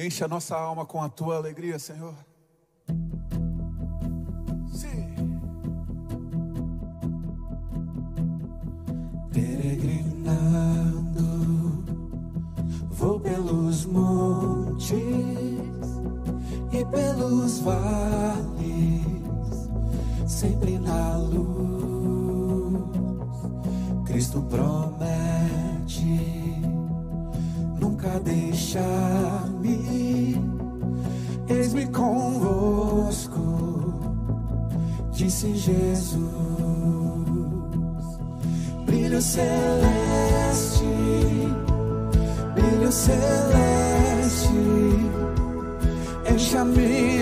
Enche a nossa alma com a tua alegria, Senhor. disse Jesus. Brilho celeste, brilho celeste, encha-me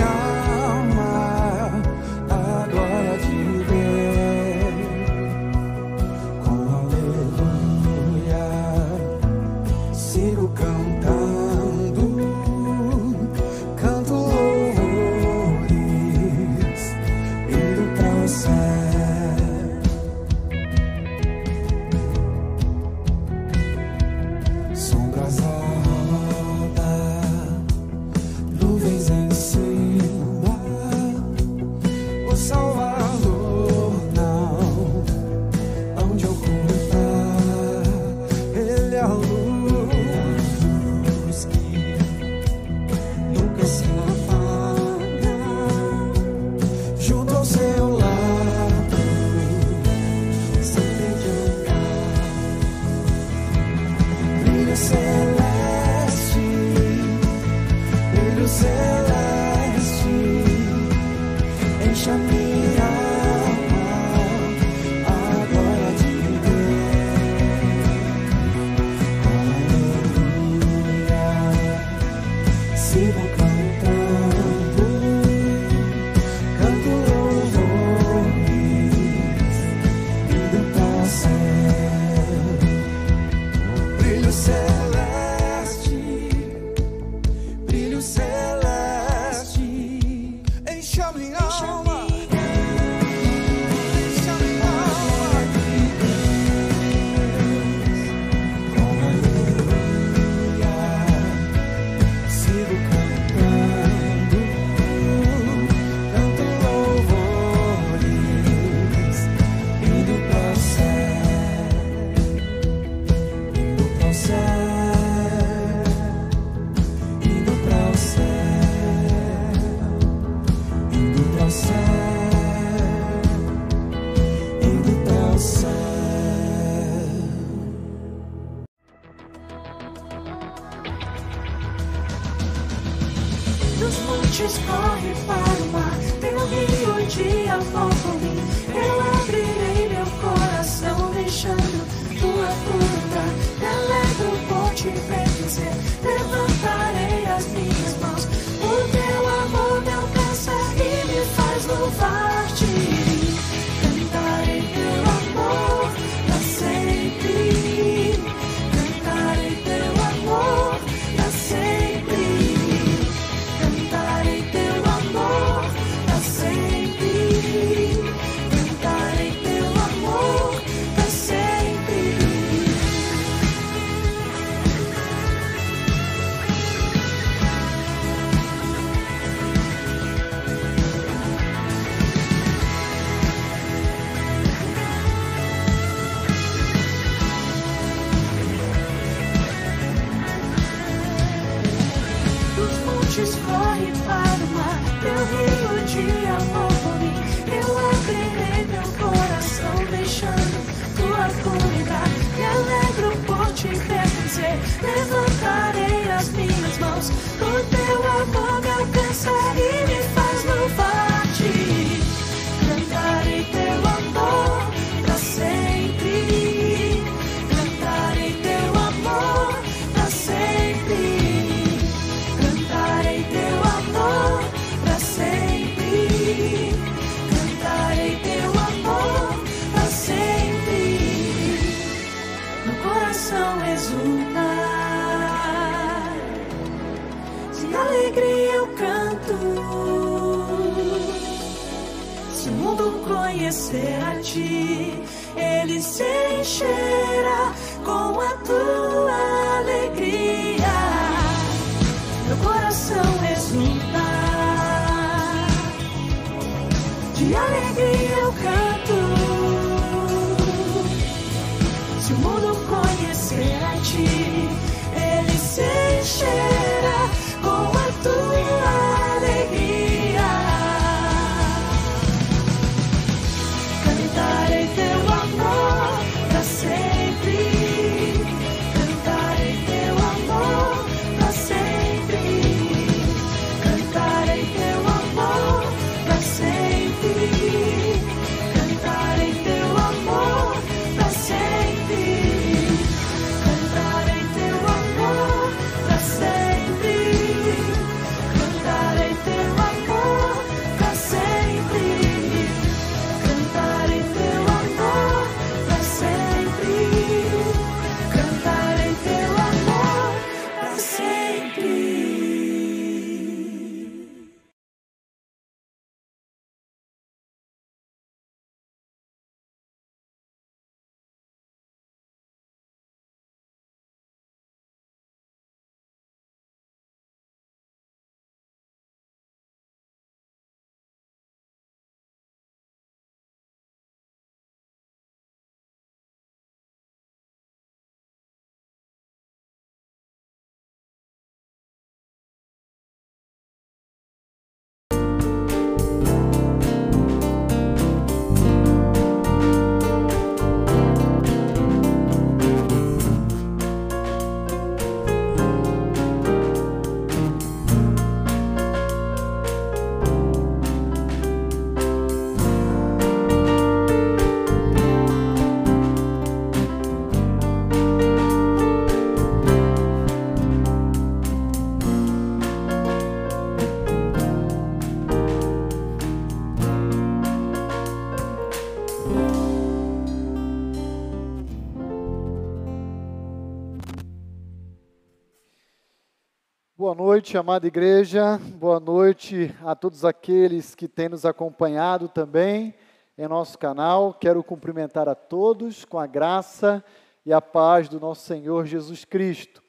noite, amada igreja. Boa noite a todos aqueles que têm nos acompanhado também em nosso canal. Quero cumprimentar a todos com a graça e a paz do nosso Senhor Jesus Cristo.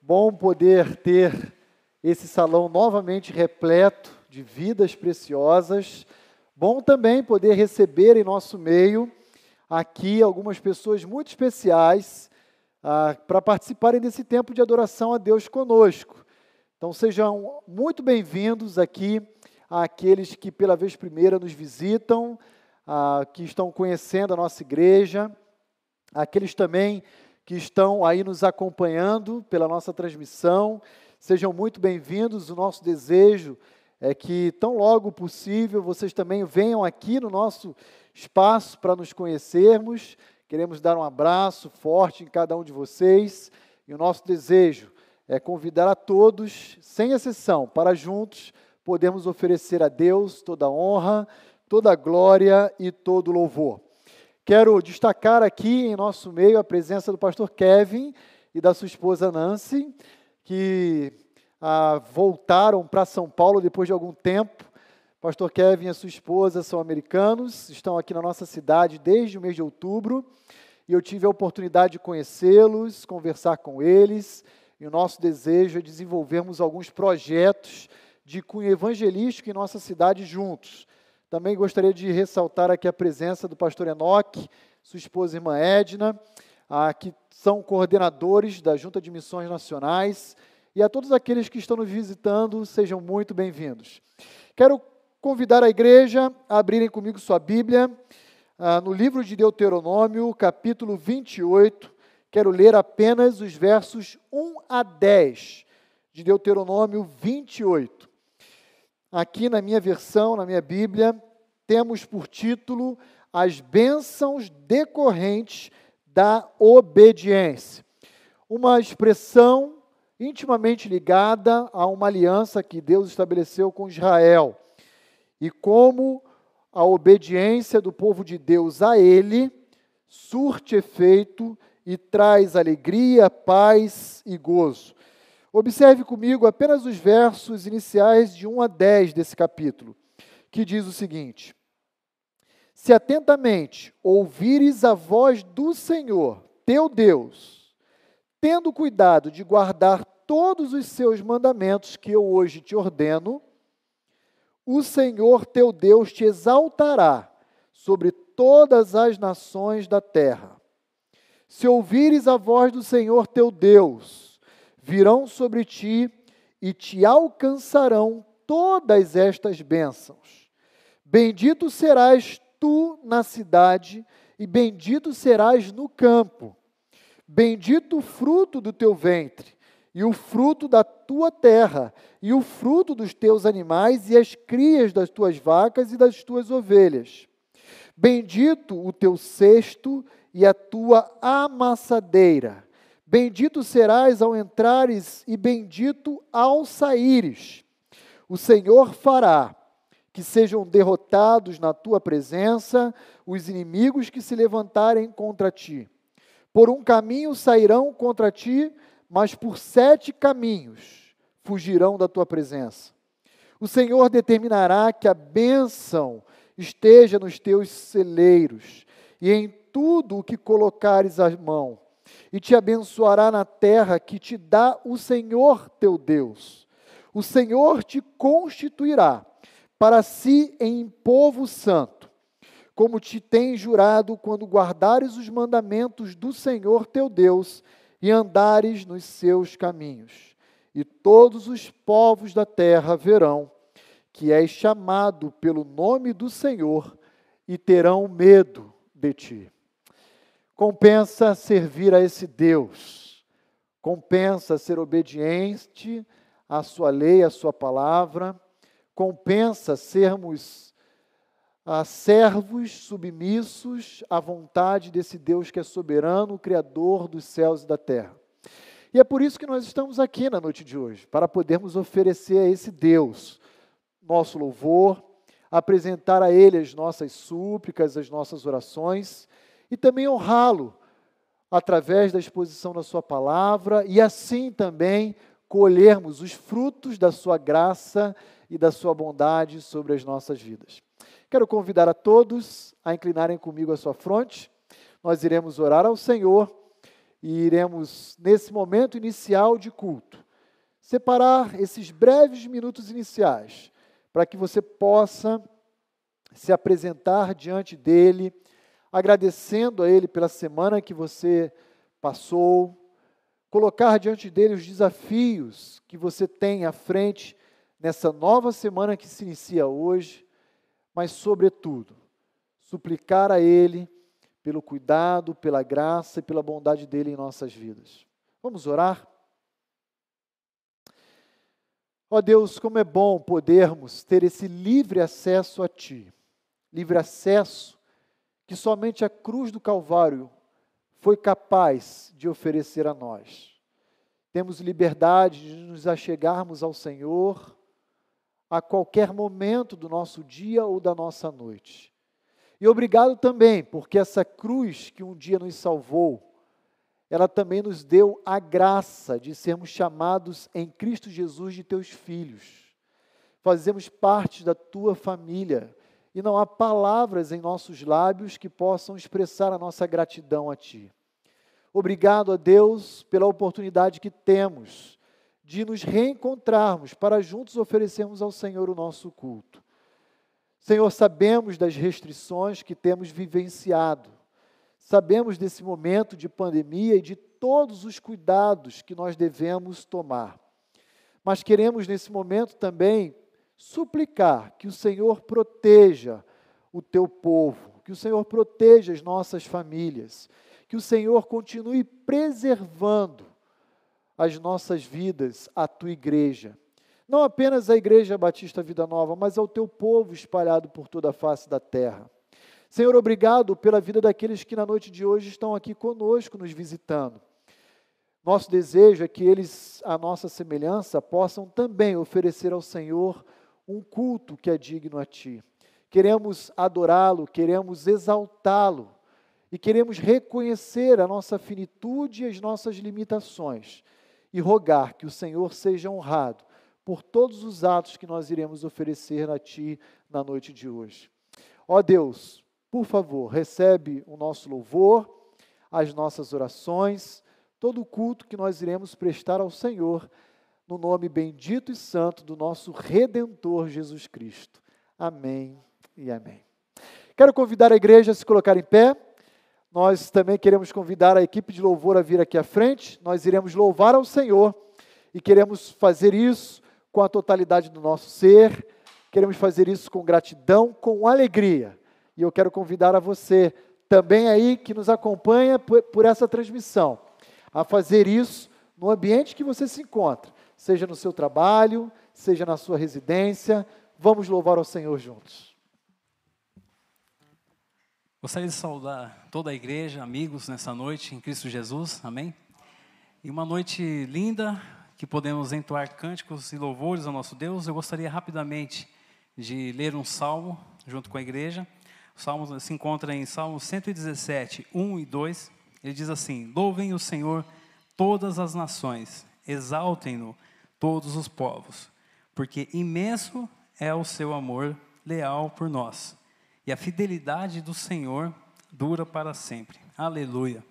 Bom poder ter esse salão novamente repleto de vidas preciosas. Bom também poder receber em nosso meio aqui algumas pessoas muito especiais ah, para participarem desse tempo de adoração a Deus conosco. Então sejam muito bem-vindos aqui àqueles que pela vez primeira nos visitam, ah, que estão conhecendo a nossa igreja, aqueles também que estão aí nos acompanhando pela nossa transmissão. Sejam muito bem-vindos. O nosso desejo é que, tão logo possível, vocês também venham aqui no nosso espaço para nos conhecermos. Queremos dar um abraço forte em cada um de vocês. E o nosso desejo é convidar a todos, sem exceção, para juntos podermos oferecer a Deus toda a honra, toda a glória e todo o louvor. Quero destacar aqui em nosso meio a presença do pastor Kevin e da sua esposa Nancy, que ah, voltaram para São Paulo depois de algum tempo. Pastor Kevin e a sua esposa são americanos, estão aqui na nossa cidade desde o mês de outubro, e eu tive a oportunidade de conhecê-los, conversar com eles, e o nosso desejo é desenvolvermos alguns projetos de cunho evangelístico em nossa cidade juntos. Também gostaria de ressaltar aqui a presença do pastor Enoque, sua esposa irmã Edna, ah, que são coordenadores da Junta de Missões Nacionais e a todos aqueles que estão nos visitando, sejam muito bem-vindos. Quero convidar a igreja a abrirem comigo sua Bíblia ah, no livro de Deuteronômio, capítulo 28. Quero ler apenas os versos 1 a 10 de Deuteronômio 28. Aqui na minha versão, na minha Bíblia, temos por título As bênçãos decorrentes da obediência. Uma expressão intimamente ligada a uma aliança que Deus estabeleceu com Israel. E como a obediência do povo de Deus a Ele surte efeito e traz alegria, paz e gozo. Observe comigo apenas os versos iniciais de 1 a 10 desse capítulo, que diz o seguinte: Se atentamente ouvires a voz do Senhor, teu Deus, tendo cuidado de guardar todos os seus mandamentos que eu hoje te ordeno, o Senhor teu Deus te exaltará sobre todas as nações da terra. Se ouvires a voz do Senhor teu Deus, virão sobre ti e te alcançarão todas estas bênçãos. Bendito serás tu na cidade, e bendito serás no campo. Bendito o fruto do teu ventre, e o fruto da tua terra, e o fruto dos teus animais, e as crias das tuas vacas e das tuas ovelhas. Bendito o teu cesto e a tua amassadeira Bendito serás ao entrares e bendito ao saíres. O Senhor fará que sejam derrotados na tua presença os inimigos que se levantarem contra ti. Por um caminho sairão contra ti, mas por sete caminhos fugirão da tua presença. O Senhor determinará que a bênção esteja nos teus celeiros e em tudo o que colocares a mão e te abençoará na terra que te dá o Senhor teu Deus. O Senhor te constituirá para si em povo santo, como te tem jurado quando guardares os mandamentos do Senhor teu Deus e andares nos seus caminhos. E todos os povos da terra verão que és chamado pelo nome do Senhor e terão medo de ti. Compensa servir a esse Deus, compensa ser obediente à sua lei, à sua palavra, compensa sermos ah, servos submissos à vontade desse Deus que é soberano, Criador dos céus e da terra. E é por isso que nós estamos aqui na noite de hoje, para podermos oferecer a esse Deus nosso louvor, apresentar a Ele as nossas súplicas, as nossas orações e também honrá-lo através da exposição da Sua palavra e assim também colhermos os frutos da Sua graça e da Sua bondade sobre as nossas vidas. Quero convidar a todos a inclinarem comigo a sua fronte. Nós iremos orar ao Senhor e iremos, nesse momento inicial de culto, separar esses breves minutos iniciais para que você possa se apresentar diante dele agradecendo a Ele pela semana que você passou, colocar diante dele os desafios que você tem à frente nessa nova semana que se inicia hoje, mas, sobretudo, suplicar a Ele pelo cuidado, pela graça e pela bondade dele em nossas vidas. Vamos orar? Ó oh Deus, como é bom podermos ter esse livre acesso a Ti, livre acesso que somente a cruz do Calvário foi capaz de oferecer a nós. Temos liberdade de nos achegarmos ao Senhor a qualquer momento do nosso dia ou da nossa noite. E obrigado também, porque essa cruz que um dia nos salvou, ela também nos deu a graça de sermos chamados em Cristo Jesus de teus filhos. Fazemos parte da tua família e não há palavras em nossos lábios que possam expressar a nossa gratidão a Ti. Obrigado a Deus pela oportunidade que temos de nos reencontrarmos para juntos oferecermos ao Senhor o nosso culto. Senhor, sabemos das restrições que temos vivenciado, sabemos desse momento de pandemia e de todos os cuidados que nós devemos tomar. mas queremos nesse momento também suplicar que o Senhor proteja o teu povo, que o Senhor proteja as nossas famílias, que o Senhor continue preservando as nossas vidas, a tua igreja. Não apenas a Igreja Batista Vida Nova, mas ao teu povo espalhado por toda a face da terra. Senhor, obrigado pela vida daqueles que na noite de hoje estão aqui conosco, nos visitando. Nosso desejo é que eles, à nossa semelhança, possam também oferecer ao Senhor um culto que é digno a Ti. Queremos adorá-lo, queremos exaltá-lo e queremos reconhecer a nossa finitude e as nossas limitações e rogar que o Senhor seja honrado por todos os atos que nós iremos oferecer a Ti na noite de hoje. Ó Deus, por favor, recebe o nosso louvor, as nossas orações, todo o culto que nós iremos prestar ao Senhor, no nome bendito e santo do nosso Redentor Jesus Cristo. Amém e amém. Quero convidar a igreja a se colocar em pé. Nós também queremos convidar a equipe de louvor a vir aqui à frente. Nós iremos louvar ao Senhor e queremos fazer isso com a totalidade do nosso ser. Queremos fazer isso com gratidão, com alegria. E eu quero convidar a você também aí que nos acompanha por, por essa transmissão a fazer isso no ambiente que você se encontra, seja no seu trabalho, seja na sua residência. Vamos louvar ao Senhor juntos. Gostaria de saudar toda a igreja, amigos, nessa noite em Cristo Jesus, amém? E uma noite linda, que podemos entoar cânticos e louvores ao nosso Deus. Eu gostaria rapidamente de ler um salmo junto com a igreja. O salmo se encontra em Salmo 117, 1 e 2. Ele diz assim: Louvem o Senhor todas as nações, exaltem-no todos os povos, porque imenso é o seu amor leal por nós e a fidelidade do Senhor dura para sempre. Aleluia.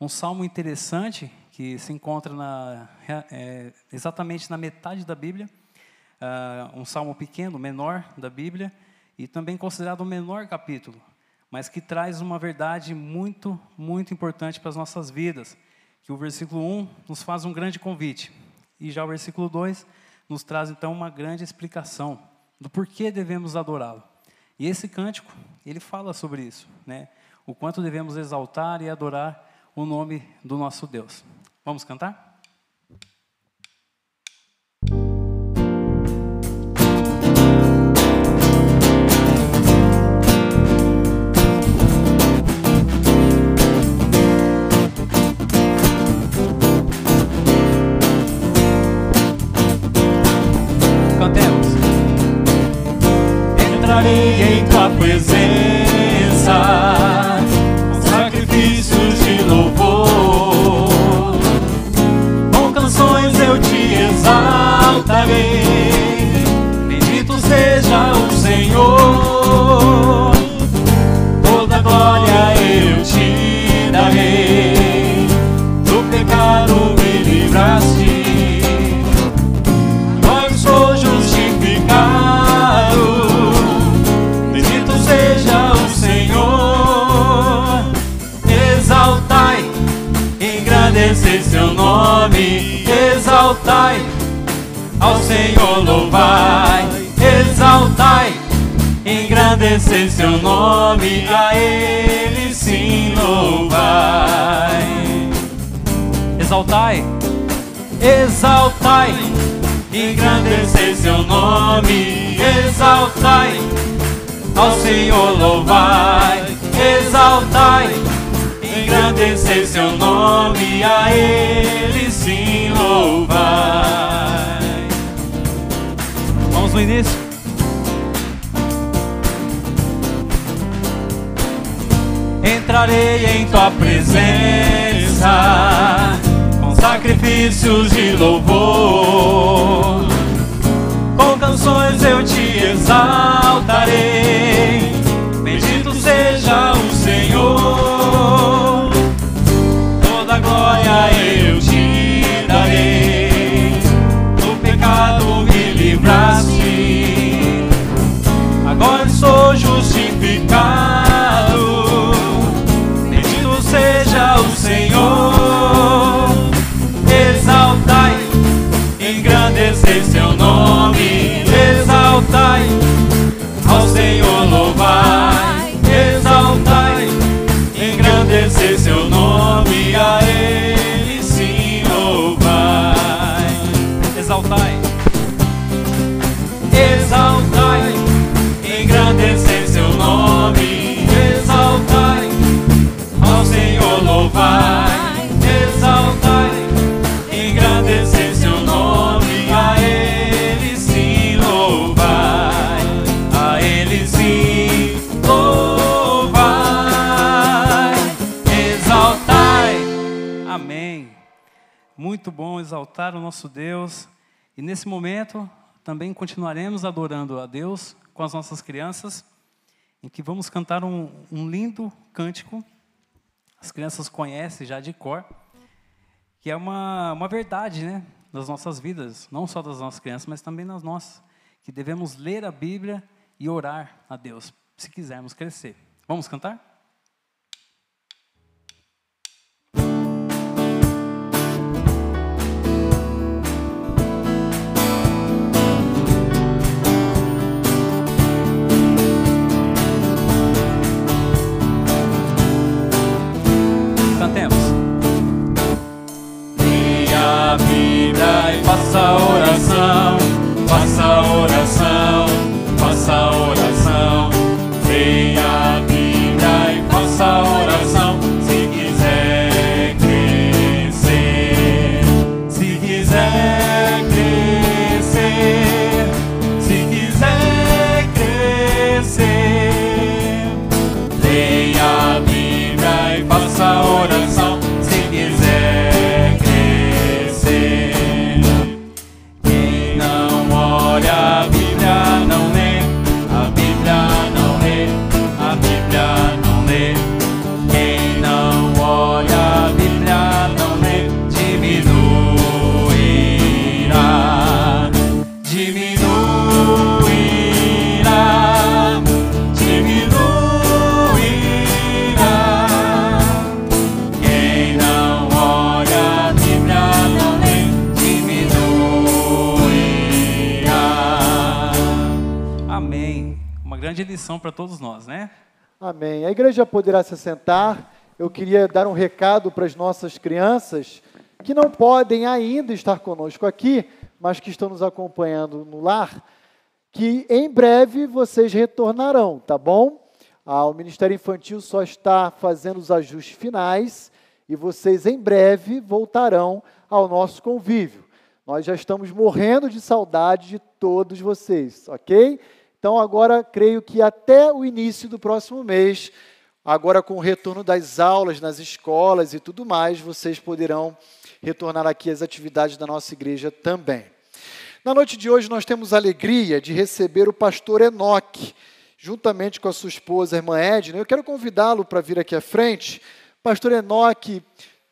Um salmo interessante que se encontra na, é, exatamente na metade da Bíblia, uh, um salmo pequeno, menor da Bíblia, e também considerado o menor capítulo, mas que traz uma verdade muito, muito importante para as nossas vidas, que o versículo 1 nos faz um grande convite, e já o versículo 2 nos traz então uma grande explicação do porquê devemos adorá-lo. E esse cântico, ele fala sobre isso, né? O quanto devemos exaltar e adorar o nome do nosso Deus. Vamos cantar? Engrandecei seu nome. A Ele sim louvai. Exaltai, Exaltai, engrandecei seu nome, exaltai, ao Senhor louvai, exaltai, engrandecei seu nome, a Ele sim louvai. vamos no início. Entrarei em tua presença com sacrifícios de louvor. Com canções eu te exaltarei. Bendito seja o Senhor. Toda glória eu te darei. Do pecado me livraste. Agora sou justificado. Senhor. Exaltai, engrandecei seu nome. Exaltai, ao Senhor louvai. Exaltai, engrandecei seu nome. Bom exaltar o nosso Deus. E nesse momento também continuaremos adorando a Deus com as nossas crianças, em que vamos cantar um, um lindo cântico. As crianças conhecem já de cor, que é uma, uma verdade, né? Das nossas vidas, não só das nossas crianças, mas também das nossas. Que devemos ler a Bíblia e orar a Deus, se quisermos crescer. Vamos cantar? Faça oração, lição para todos nós, né? Amém. A igreja poderá se sentar. Eu queria dar um recado para as nossas crianças que não podem ainda estar conosco aqui, mas que estão nos acompanhando no lar, que em breve vocês retornarão, tá bom? Ah, o Ministério Infantil só está fazendo os ajustes finais e vocês em breve voltarão ao nosso convívio. Nós já estamos morrendo de saudade de todos vocês, ok? Então, agora, creio que até o início do próximo mês, agora com o retorno das aulas nas escolas e tudo mais, vocês poderão retornar aqui às atividades da nossa igreja também. Na noite de hoje, nós temos a alegria de receber o pastor Enoque, juntamente com a sua esposa, a irmã Edna. Eu quero convidá-lo para vir aqui à frente. Pastor Enoque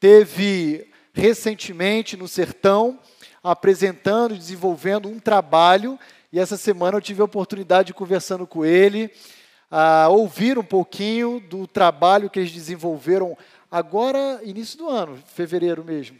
teve recentemente no sertão apresentando desenvolvendo um trabalho e essa semana eu tive a oportunidade de conversando com ele, a ouvir um pouquinho do trabalho que eles desenvolveram agora, início do ano, fevereiro mesmo.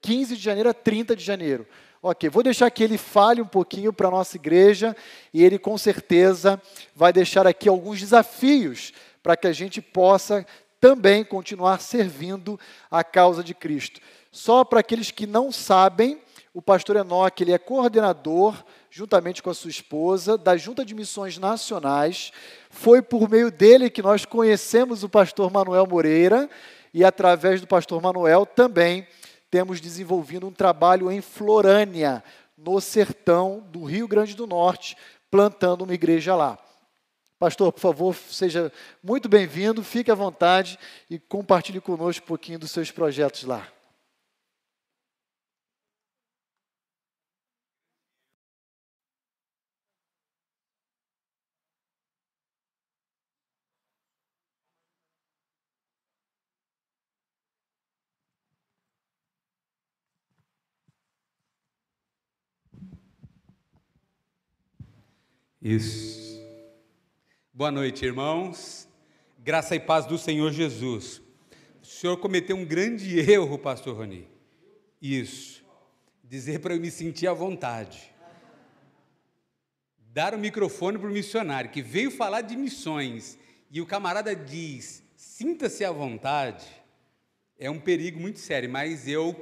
15 de janeiro a 30 de janeiro. Ok, vou deixar que ele fale um pouquinho para a nossa igreja e ele com certeza vai deixar aqui alguns desafios para que a gente possa também continuar servindo a causa de Cristo. Só para aqueles que não sabem, o pastor Enoque ele é coordenador juntamente com a sua esposa, da Junta de Missões Nacionais. Foi por meio dele que nós conhecemos o pastor Manuel Moreira e através do pastor Manuel também temos desenvolvido um trabalho em Florânia, no sertão do Rio Grande do Norte, plantando uma igreja lá. Pastor, por favor, seja muito bem-vindo, fique à vontade e compartilhe conosco um pouquinho dos seus projetos lá. Isso. Boa noite, irmãos. Graça e paz do Senhor Jesus. O senhor cometeu um grande erro, pastor Rony. Isso. Dizer para eu me sentir à vontade. Dar o microfone para o missionário que veio falar de missões e o camarada diz: sinta-se à vontade. É um perigo muito sério, mas eu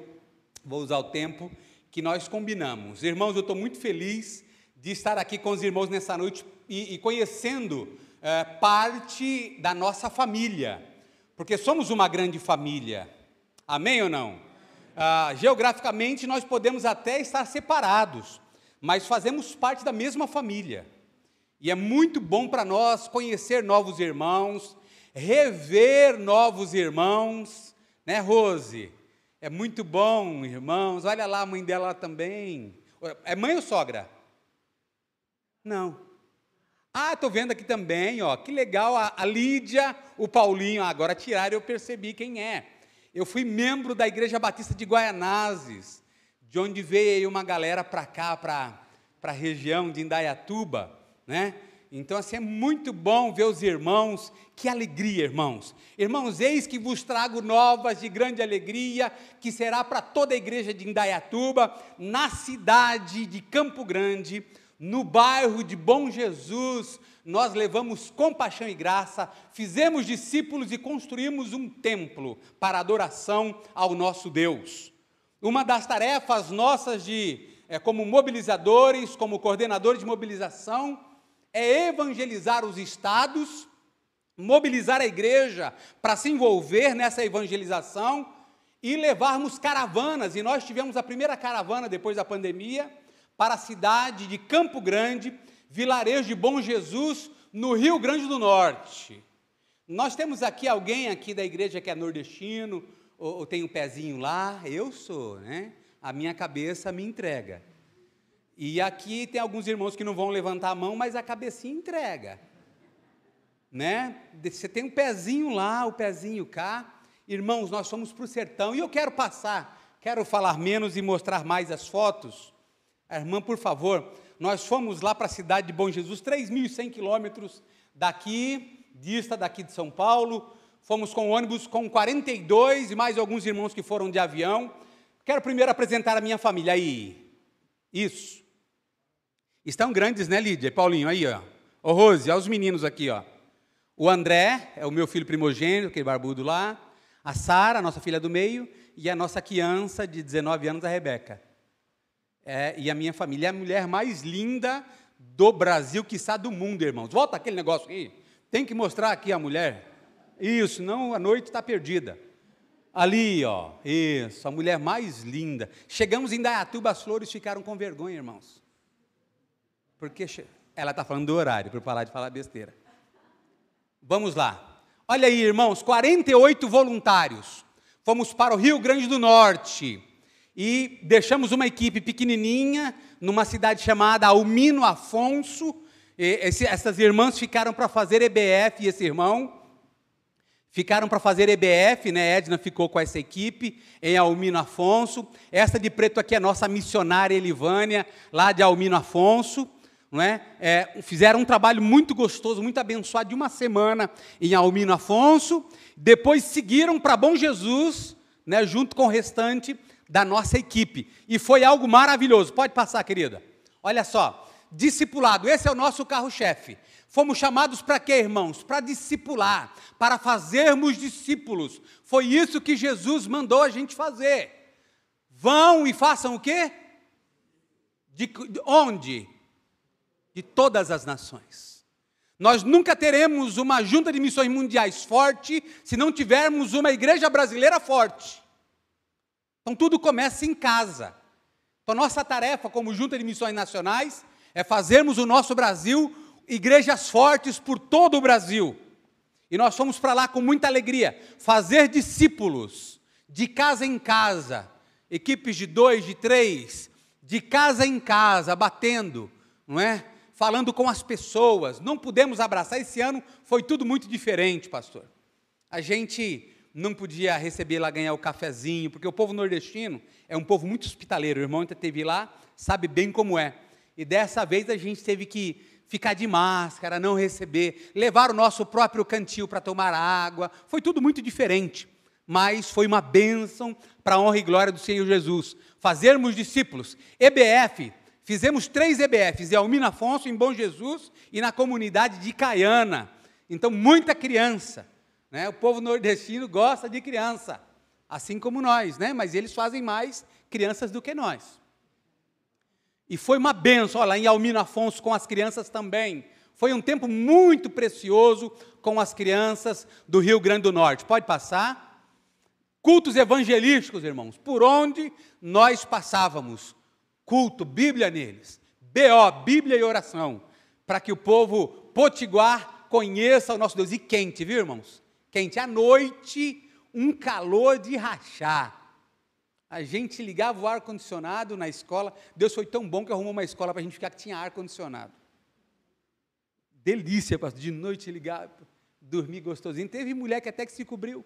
vou usar o tempo que nós combinamos. Irmãos, eu estou muito feliz de estar aqui com os irmãos nessa noite e, e conhecendo eh, parte da nossa família, porque somos uma grande família. Amém ou não? Ah, geograficamente nós podemos até estar separados, mas fazemos parte da mesma família. E é muito bom para nós conhecer novos irmãos, rever novos irmãos, né, Rose? É muito bom, irmãos. Olha lá a mãe dela também. É mãe ou sogra? Não. Ah, estou vendo aqui também, ó. Que legal, a, a Lídia, o Paulinho. Ah, agora tiraram, eu percebi quem é. Eu fui membro da Igreja Batista de Guaianazes, de onde veio uma galera para cá, para a região de Indaiatuba, né? Então, assim, é muito bom ver os irmãos, que alegria, irmãos. Irmãos, eis que vos trago novas de grande alegria, que será para toda a igreja de Indaiatuba, na cidade de Campo Grande, no bairro de Bom Jesus, nós levamos compaixão e graça, fizemos discípulos e construímos um templo para adoração ao nosso Deus. Uma das tarefas nossas de, é, como mobilizadores, como coordenadores de mobilização, é evangelizar os estados, mobilizar a igreja para se envolver nessa evangelização e levarmos caravanas. E nós tivemos a primeira caravana depois da pandemia para a cidade de Campo Grande, vilarejo de Bom Jesus, no Rio Grande do Norte. Nós temos aqui alguém aqui da igreja que é nordestino, ou, ou tem um pezinho lá, eu sou, né? A minha cabeça me entrega. E aqui tem alguns irmãos que não vão levantar a mão, mas a cabecinha entrega. Né? Você tem um pezinho lá, o um pezinho cá. Irmãos, nós fomos para o sertão e eu quero passar, quero falar menos e mostrar mais as fotos. A irmã, por favor, nós fomos lá para a cidade de Bom Jesus, 3.100 quilômetros daqui, dista daqui de São Paulo. Fomos com ônibus com 42 e mais alguns irmãos que foram de avião. Quero primeiro apresentar a minha família aí. Isso. Estão grandes, né, Lídia? Paulinho, aí, ó. Ô, Rose, olha os meninos aqui, ó. O André é o meu filho primogênito, aquele barbudo lá. A Sara, nossa filha do meio. E a nossa criança de 19 anos, a Rebeca. É, e a minha família é a mulher mais linda do Brasil, que está do mundo, irmãos. Volta aquele negócio aqui. Tem que mostrar aqui a mulher. Isso, não a noite está perdida. Ali, ó, isso, a mulher mais linda. Chegamos em Dayatuba, as flores ficaram com vergonha, irmãos. Porque ela está falando do horário, para parar de falar besteira. Vamos lá. Olha aí, irmãos, 48 voluntários. Fomos para o Rio Grande do Norte e deixamos uma equipe pequenininha numa cidade chamada Almino Afonso. Esse, essas irmãs ficaram para fazer EBF e esse irmão ficaram para fazer EBF, né? Edna ficou com essa equipe em Almino Afonso. Essa de preto aqui é nossa missionária Elivânia, lá de Almino Afonso não é? é? fizeram um trabalho muito gostoso, muito abençoado, de uma semana em Almino Afonso, depois seguiram para Bom Jesus, né, junto com o restante da nossa equipe, e foi algo maravilhoso. Pode passar, querida. Olha só, discipulado, esse é o nosso carro-chefe. Fomos chamados para quê, irmãos? Para discipular, para fazermos discípulos. Foi isso que Jesus mandou a gente fazer. Vão e façam o quê? De, de onde? de todas as nações. Nós nunca teremos uma junta de missões mundiais forte se não tivermos uma igreja brasileira forte. Então tudo começa em casa. Então nossa tarefa como junta de missões nacionais é fazermos o nosso Brasil igrejas fortes por todo o Brasil. E nós fomos para lá com muita alegria, fazer discípulos de casa em casa, equipes de dois, de três, de casa em casa, batendo, não é? falando com as pessoas, não pudemos abraçar. Esse ano foi tudo muito diferente, pastor. A gente não podia receber lá, ganhar o cafezinho, porque o povo nordestino é um povo muito hospitaleiro. O irmão ainda teve lá, sabe bem como é. E dessa vez a gente teve que ficar de máscara, não receber, levar o nosso próprio cantil para tomar água. Foi tudo muito diferente, mas foi uma bênção para a honra e glória do Senhor Jesus. Fazermos discípulos. EBF, Fizemos três EBFs, em Almina Afonso, em Bom Jesus e na comunidade de Caiana. Então, muita criança. Né? O povo nordestino gosta de criança, assim como nós, né? mas eles fazem mais crianças do que nós. E foi uma benção, olha em Almina Afonso com as crianças também. Foi um tempo muito precioso com as crianças do Rio Grande do Norte. Pode passar? Cultos evangelísticos, irmãos, por onde nós passávamos culto, Bíblia neles. BO, Bíblia e oração, para que o povo potiguar conheça o nosso Deus. E quente, viu, irmãos? Quente. À noite, um calor de rachar. A gente ligava o ar-condicionado na escola. Deus foi tão bom que arrumou uma escola para a gente ficar que tinha ar-condicionado. Delícia, pastor. De noite ligar, dormir gostosinho. Teve mulher que até que se cobriu.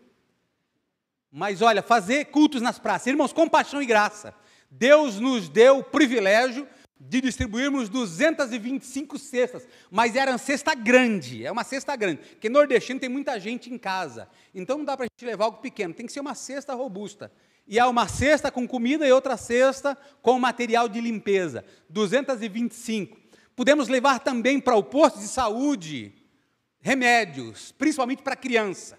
Mas olha, fazer cultos nas praças, irmãos, com paixão e graça. Deus nos deu o privilégio de distribuirmos 225 cestas, mas era uma cesta grande, é uma cesta grande, porque nordestino tem muita gente em casa, então não dá para a gente levar algo pequeno, tem que ser uma cesta robusta. E há uma cesta com comida e outra cesta com material de limpeza, 225. Podemos levar também para o posto de saúde remédios, principalmente para criança.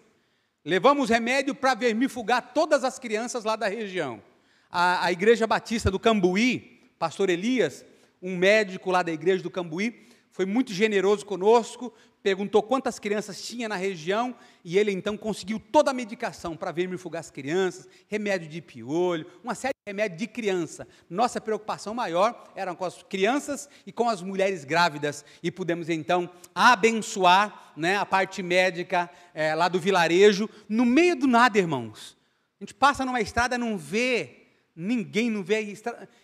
Levamos remédio para vermifugar todas as crianças lá da região. A, a Igreja Batista do Cambuí, pastor Elias, um médico lá da igreja do Cambuí, foi muito generoso conosco, perguntou quantas crianças tinha na região e ele então conseguiu toda a medicação para vermifugar as crianças, remédio de piolho, uma série de remédios de criança. Nossa preocupação maior era com as crianças e com as mulheres grávidas e pudemos então abençoar né, a parte médica é, lá do vilarejo, no meio do nada, irmãos. A gente passa numa estrada, não vê ninguém não vê,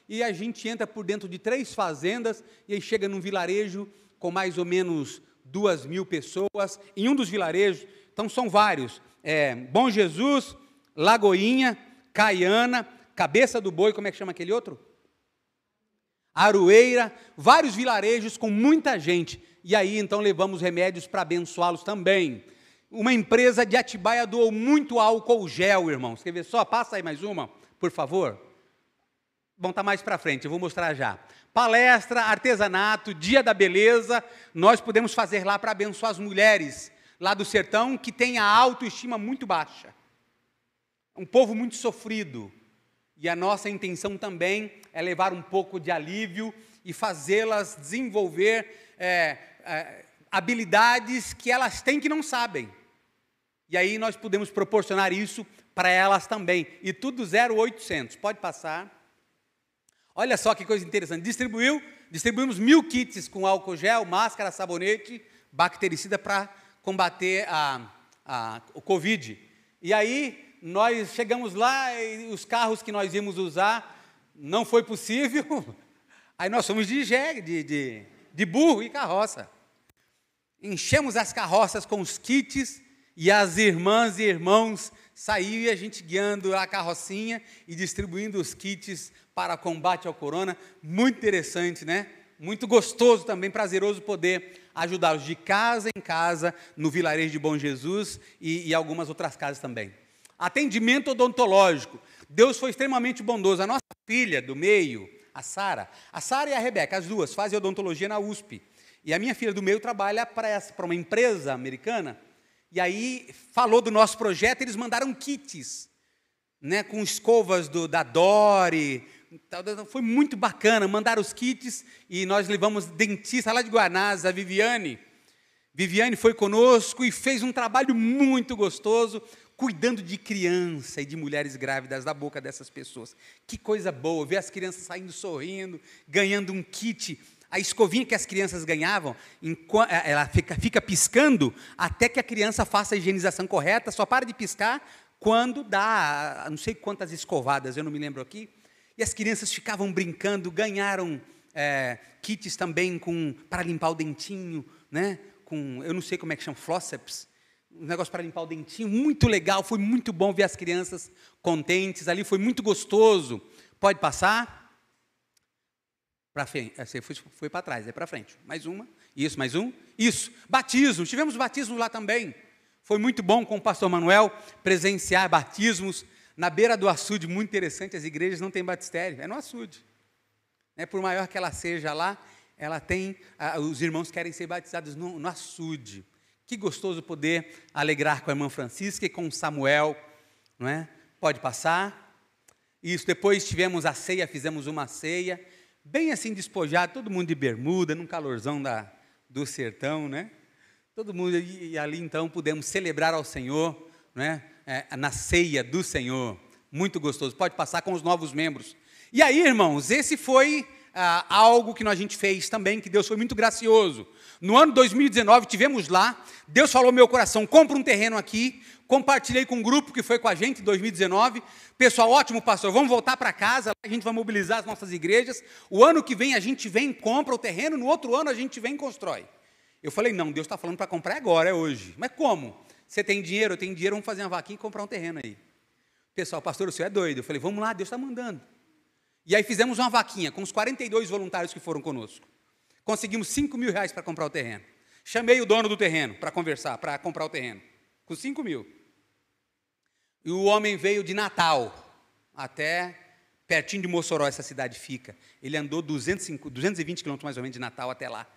e a gente entra por dentro de três fazendas, e aí chega num vilarejo com mais ou menos duas mil pessoas, em um dos vilarejos, então são vários, é, Bom Jesus, Lagoinha, Caiana, Cabeça do Boi, como é que chama aquele outro? Aroeira, vários vilarejos com muita gente, e aí então levamos remédios para abençoá-los também. Uma empresa de Atibaia doou muito álcool gel, irmãos. Quer ver só? Passa aí mais uma, por favor. Bom, tá mais para frente, eu vou mostrar já. Palestra, artesanato, dia da beleza, nós podemos fazer lá para abençoar as mulheres lá do sertão que têm a autoestima muito baixa. Um povo muito sofrido. E a nossa intenção também é levar um pouco de alívio e fazê-las desenvolver é, é, habilidades que elas têm que não sabem. E aí nós podemos proporcionar isso para elas também. E tudo 0800. Pode passar. Olha só que coisa interessante. Distribuiu, distribuímos mil kits com álcool gel, máscara, sabonete, bactericida para combater a, a, o Covid. E aí nós chegamos lá e os carros que nós íamos usar não foi possível. Aí nós fomos de de, de, de burro e carroça. Enchemos as carroças com os kits e as irmãs e irmãos saiu e a gente guiando a carrocinha e distribuindo os kits para combate ao corona. Muito interessante, né? Muito gostoso também, prazeroso poder ajudá-los de casa em casa, no vilarejo de Bom Jesus e, e algumas outras casas também. Atendimento odontológico. Deus foi extremamente bondoso. A nossa filha do meio, a Sara, a Sara e a Rebeca, as duas, fazem odontologia na USP. E a minha filha do meio trabalha para uma empresa americana e aí falou do nosso projeto, eles mandaram kits, né, com escovas do, da Dori. Foi muito bacana, mandaram os kits e nós levamos dentista lá de Guanás, a Viviane. Viviane foi conosco e fez um trabalho muito gostoso, cuidando de criança e de mulheres grávidas da boca dessas pessoas. Que coisa boa, ver as crianças saindo sorrindo, ganhando um kit a escovinha que as crianças ganhavam, é, ela fica, fica piscando até que a criança faça a higienização correta, só para de piscar quando dá não sei quantas escovadas, eu não me lembro aqui. E as crianças ficavam brincando, ganharam é, kits também com, para limpar o dentinho, né? com, eu não sei como é que chama, flosseps, um negócio para limpar o dentinho, muito legal, foi muito bom ver as crianças contentes ali, foi muito gostoso. Pode passar? Para frente, é, você foi, foi para trás, é para frente. Mais uma, isso, mais um, isso. Batismo, tivemos batismo lá também. Foi muito bom com o pastor Manuel presenciar batismos na beira do açude, muito interessante. As igrejas não têm batistério, é no açude. É, por maior que ela seja lá, ela tem, ah, os irmãos querem ser batizados no, no açude. Que gostoso poder alegrar com a irmã Francisca e com Samuel, não é? Pode passar. Isso, depois tivemos a ceia, fizemos uma ceia bem assim despojado, todo mundo de bermuda, num calorzão da, do sertão, né? Todo mundo, e, e ali então pudemos celebrar ao Senhor, né? É, na ceia do Senhor. Muito gostoso. Pode passar com os novos membros. E aí, irmãos, esse foi ah, algo que a gente fez também, que Deus foi muito gracioso. No ano 2019, tivemos lá, Deus falou meu coração: compra um terreno aqui. Compartilhei com um grupo que foi com a gente em 2019. Pessoal, ótimo, pastor, vamos voltar para casa, a gente vai mobilizar as nossas igrejas. O ano que vem a gente vem, compra o terreno, no outro ano a gente vem e constrói. Eu falei: não, Deus está falando para comprar agora, é hoje. Mas como? Você tem dinheiro, eu tenho dinheiro, vamos fazer uma vaquinha e comprar um terreno aí. Pessoal, pastor, o senhor é doido. Eu falei: vamos lá, Deus está mandando. E aí fizemos uma vaquinha com os 42 voluntários que foram conosco. Conseguimos 5 mil reais para comprar o terreno. Chamei o dono do terreno para conversar, para comprar o terreno. Com 5 mil. E o homem veio de Natal até pertinho de Mossoró, essa cidade fica. Ele andou 205, 220 quilômetros mais ou menos de Natal até lá.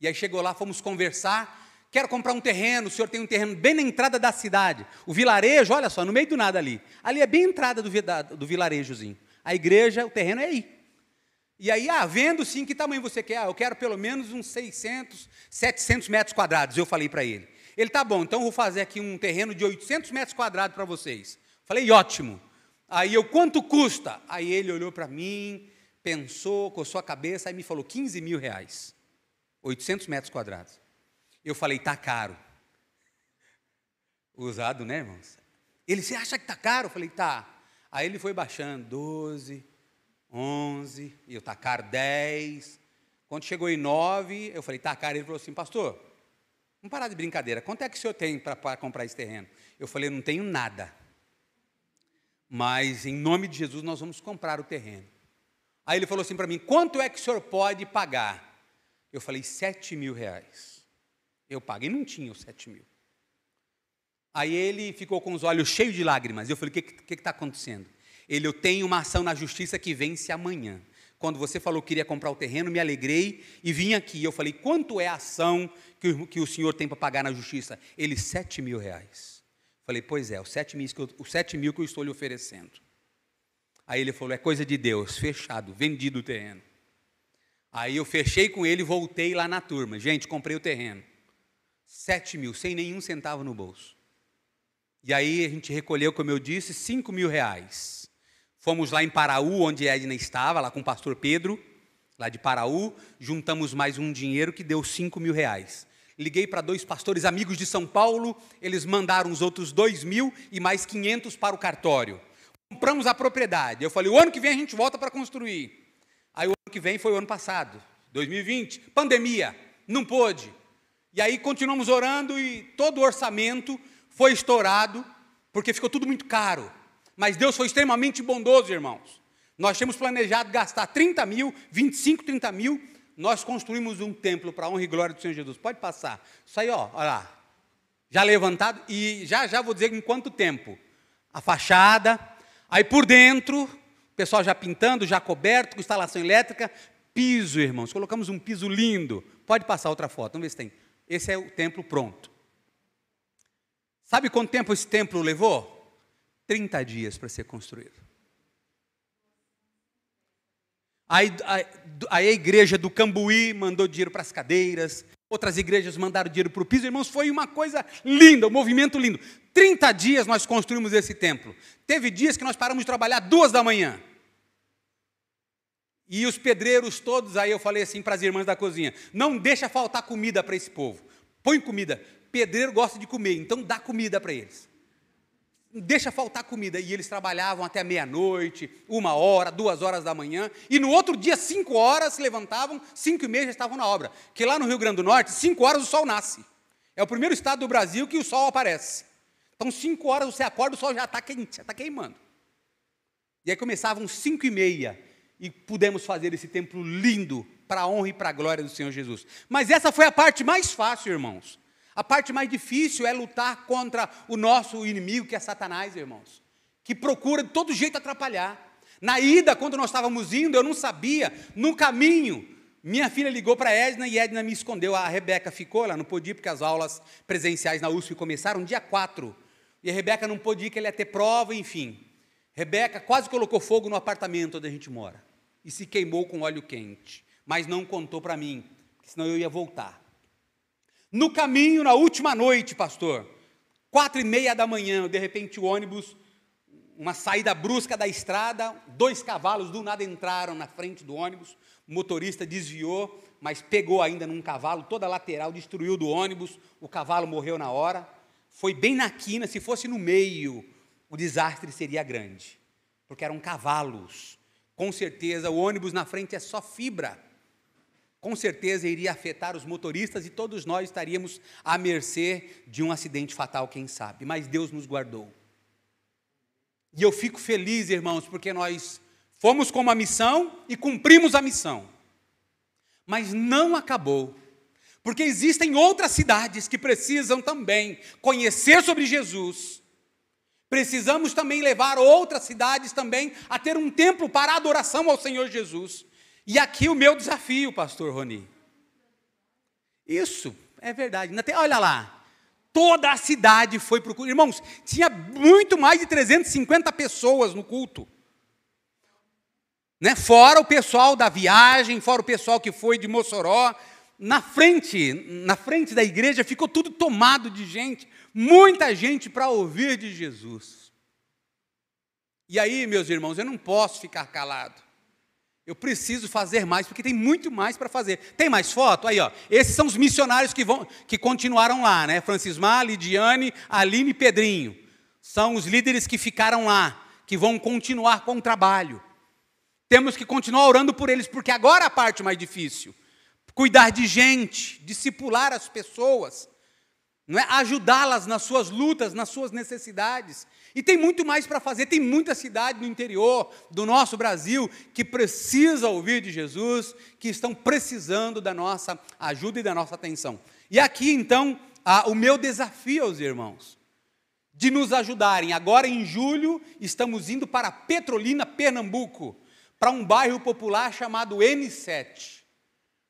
E aí chegou lá, fomos conversar. Quero comprar um terreno, o senhor tem um terreno bem na entrada da cidade. O vilarejo, olha só, no meio do nada ali. Ali é bem a entrada do, do vilarejozinho. A igreja, o terreno é aí. E aí, ah, vendo sim, que tamanho você quer? Ah, eu quero pelo menos uns 600, 700 metros quadrados, eu falei para ele. Ele, tá bom, então vou fazer aqui um terreno de 800 metros quadrados para vocês. Falei, ótimo. Aí eu, quanto custa? Aí ele olhou para mim, pensou, coçou a cabeça, aí me falou, 15 mil reais. 800 metros quadrados. Eu falei, tá caro. Usado, né, irmãos? Ele, você acha que tá caro? Eu falei, tá. Aí ele foi baixando, 12, 11, e eu, caro, 10. Quando chegou em 9, eu falei, caro. Ele falou assim, pastor, vamos parar de brincadeira, quanto é que o senhor tem para comprar esse terreno? Eu falei, não tenho nada. Mas em nome de Jesus nós vamos comprar o terreno. Aí ele falou assim para mim, quanto é que o senhor pode pagar? Eu falei, 7 mil reais. Eu paguei, não tinha os 7 mil. Aí ele ficou com os olhos cheios de lágrimas. Eu falei: o que está acontecendo? Ele, eu tenho uma ação na justiça que vence amanhã. Quando você falou que queria comprar o terreno, me alegrei e vim aqui. Eu falei: quanto é a ação que o, que o senhor tem para pagar na justiça? Ele, sete mil reais. Falei: pois é, os sete mil que eu, os sete mil que eu estou lhe oferecendo. Aí ele falou: é coisa de Deus, fechado, vendido o terreno. Aí eu fechei com ele e voltei lá na turma. Gente, comprei o terreno. Sete mil, sem nenhum centavo no bolso. E aí a gente recolheu, como eu disse, 5 mil reais. Fomos lá em Paraú, onde Edna estava, lá com o pastor Pedro, lá de Paraú, juntamos mais um dinheiro que deu 5 mil reais. Liguei para dois pastores amigos de São Paulo, eles mandaram os outros 2 mil e mais 500 para o cartório. Compramos a propriedade. Eu falei, o ano que vem a gente volta para construir. Aí o ano que vem foi o ano passado, 2020, pandemia, não pôde. E aí continuamos orando e todo o orçamento foi estourado, porque ficou tudo muito caro. Mas Deus foi extremamente bondoso, irmãos. Nós tínhamos planejado gastar 30 mil, 25, 30 mil. Nós construímos um templo para a honra e glória do Senhor Jesus. Pode passar. Isso aí, ó, olha lá. Já levantado, e já já vou dizer em quanto tempo. A fachada, aí por dentro, o pessoal já pintando, já coberto, com instalação elétrica, piso, irmãos. Colocamos um piso lindo. Pode passar outra foto, vamos ver se tem. Esse é o templo pronto. Sabe quanto tempo esse templo levou? 30 dias para ser construído. Aí, aí, a igreja do Cambuí mandou dinheiro para as cadeiras, outras igrejas mandaram dinheiro para o piso. Irmãos, foi uma coisa linda, um movimento lindo. 30 dias nós construímos esse templo. Teve dias que nós paramos de trabalhar duas da manhã. E os pedreiros todos, aí eu falei assim para as irmãs da cozinha: não deixa faltar comida para esse povo. Põe comida pedreiro gosta de comer, então dá comida para eles. Deixa faltar comida. E eles trabalhavam até meia-noite, uma hora, duas horas da manhã. E no outro dia, cinco horas, se levantavam, cinco e meia já estavam na obra. Que lá no Rio Grande do Norte, cinco horas o sol nasce. É o primeiro estado do Brasil que o sol aparece. Então, cinco horas você acorda, o sol já está quente, já está queimando. E aí começavam cinco e meia. E pudemos fazer esse templo lindo para a honra e para a glória do Senhor Jesus. Mas essa foi a parte mais fácil, irmãos. A parte mais difícil é lutar contra o nosso inimigo, que é Satanás, irmãos, que procura de todo jeito atrapalhar. Na ida, quando nós estávamos indo, eu não sabia, no caminho, minha filha ligou para Edna e Edna me escondeu. A Rebeca ficou, ela não podia, porque as aulas presenciais na USP começaram dia 4. E a Rebeca não podia, que ela ia ter prova, enfim. Rebeca quase colocou fogo no apartamento onde a gente mora. E se queimou com óleo quente. Mas não contou para mim, senão eu ia voltar. No caminho, na última noite, pastor, quatro e meia da manhã, de repente o ônibus, uma saída brusca da estrada, dois cavalos do nada entraram na frente do ônibus, o motorista desviou, mas pegou ainda num cavalo, toda a lateral, destruiu do ônibus, o cavalo morreu na hora. Foi bem na quina, se fosse no meio, o desastre seria grande, porque eram cavalos. Com certeza, o ônibus na frente é só fibra. Com certeza iria afetar os motoristas e todos nós estaríamos à mercê de um acidente fatal, quem sabe. Mas Deus nos guardou. E eu fico feliz, irmãos, porque nós fomos com uma missão e cumprimos a missão. Mas não acabou. Porque existem outras cidades que precisam também conhecer sobre Jesus. Precisamos também levar outras cidades também a ter um templo para adoração ao Senhor Jesus. E aqui o meu desafio, pastor Roni. Isso, é verdade. Olha lá, toda a cidade foi para o culto. Irmãos, tinha muito mais de 350 pessoas no culto. Né? Fora o pessoal da viagem, fora o pessoal que foi de Mossoró, na frente, na frente da igreja ficou tudo tomado de gente, muita gente para ouvir de Jesus. E aí, meus irmãos, eu não posso ficar calado. Eu preciso fazer mais, porque tem muito mais para fazer. Tem mais foto? Aí, ó. Esses são os missionários que, vão, que continuaram lá, né? Francismar, Lidiane, Aline e Pedrinho. São os líderes que ficaram lá, que vão continuar com o trabalho. Temos que continuar orando por eles, porque agora a parte mais difícil cuidar de gente, discipular as pessoas, não é? ajudá-las nas suas lutas, nas suas necessidades. E tem muito mais para fazer, tem muita cidade no interior do nosso Brasil que precisa ouvir de Jesus, que estão precisando da nossa ajuda e da nossa atenção. E aqui então, o meu desafio aos irmãos, de nos ajudarem. Agora em julho, estamos indo para Petrolina, Pernambuco, para um bairro popular chamado N7.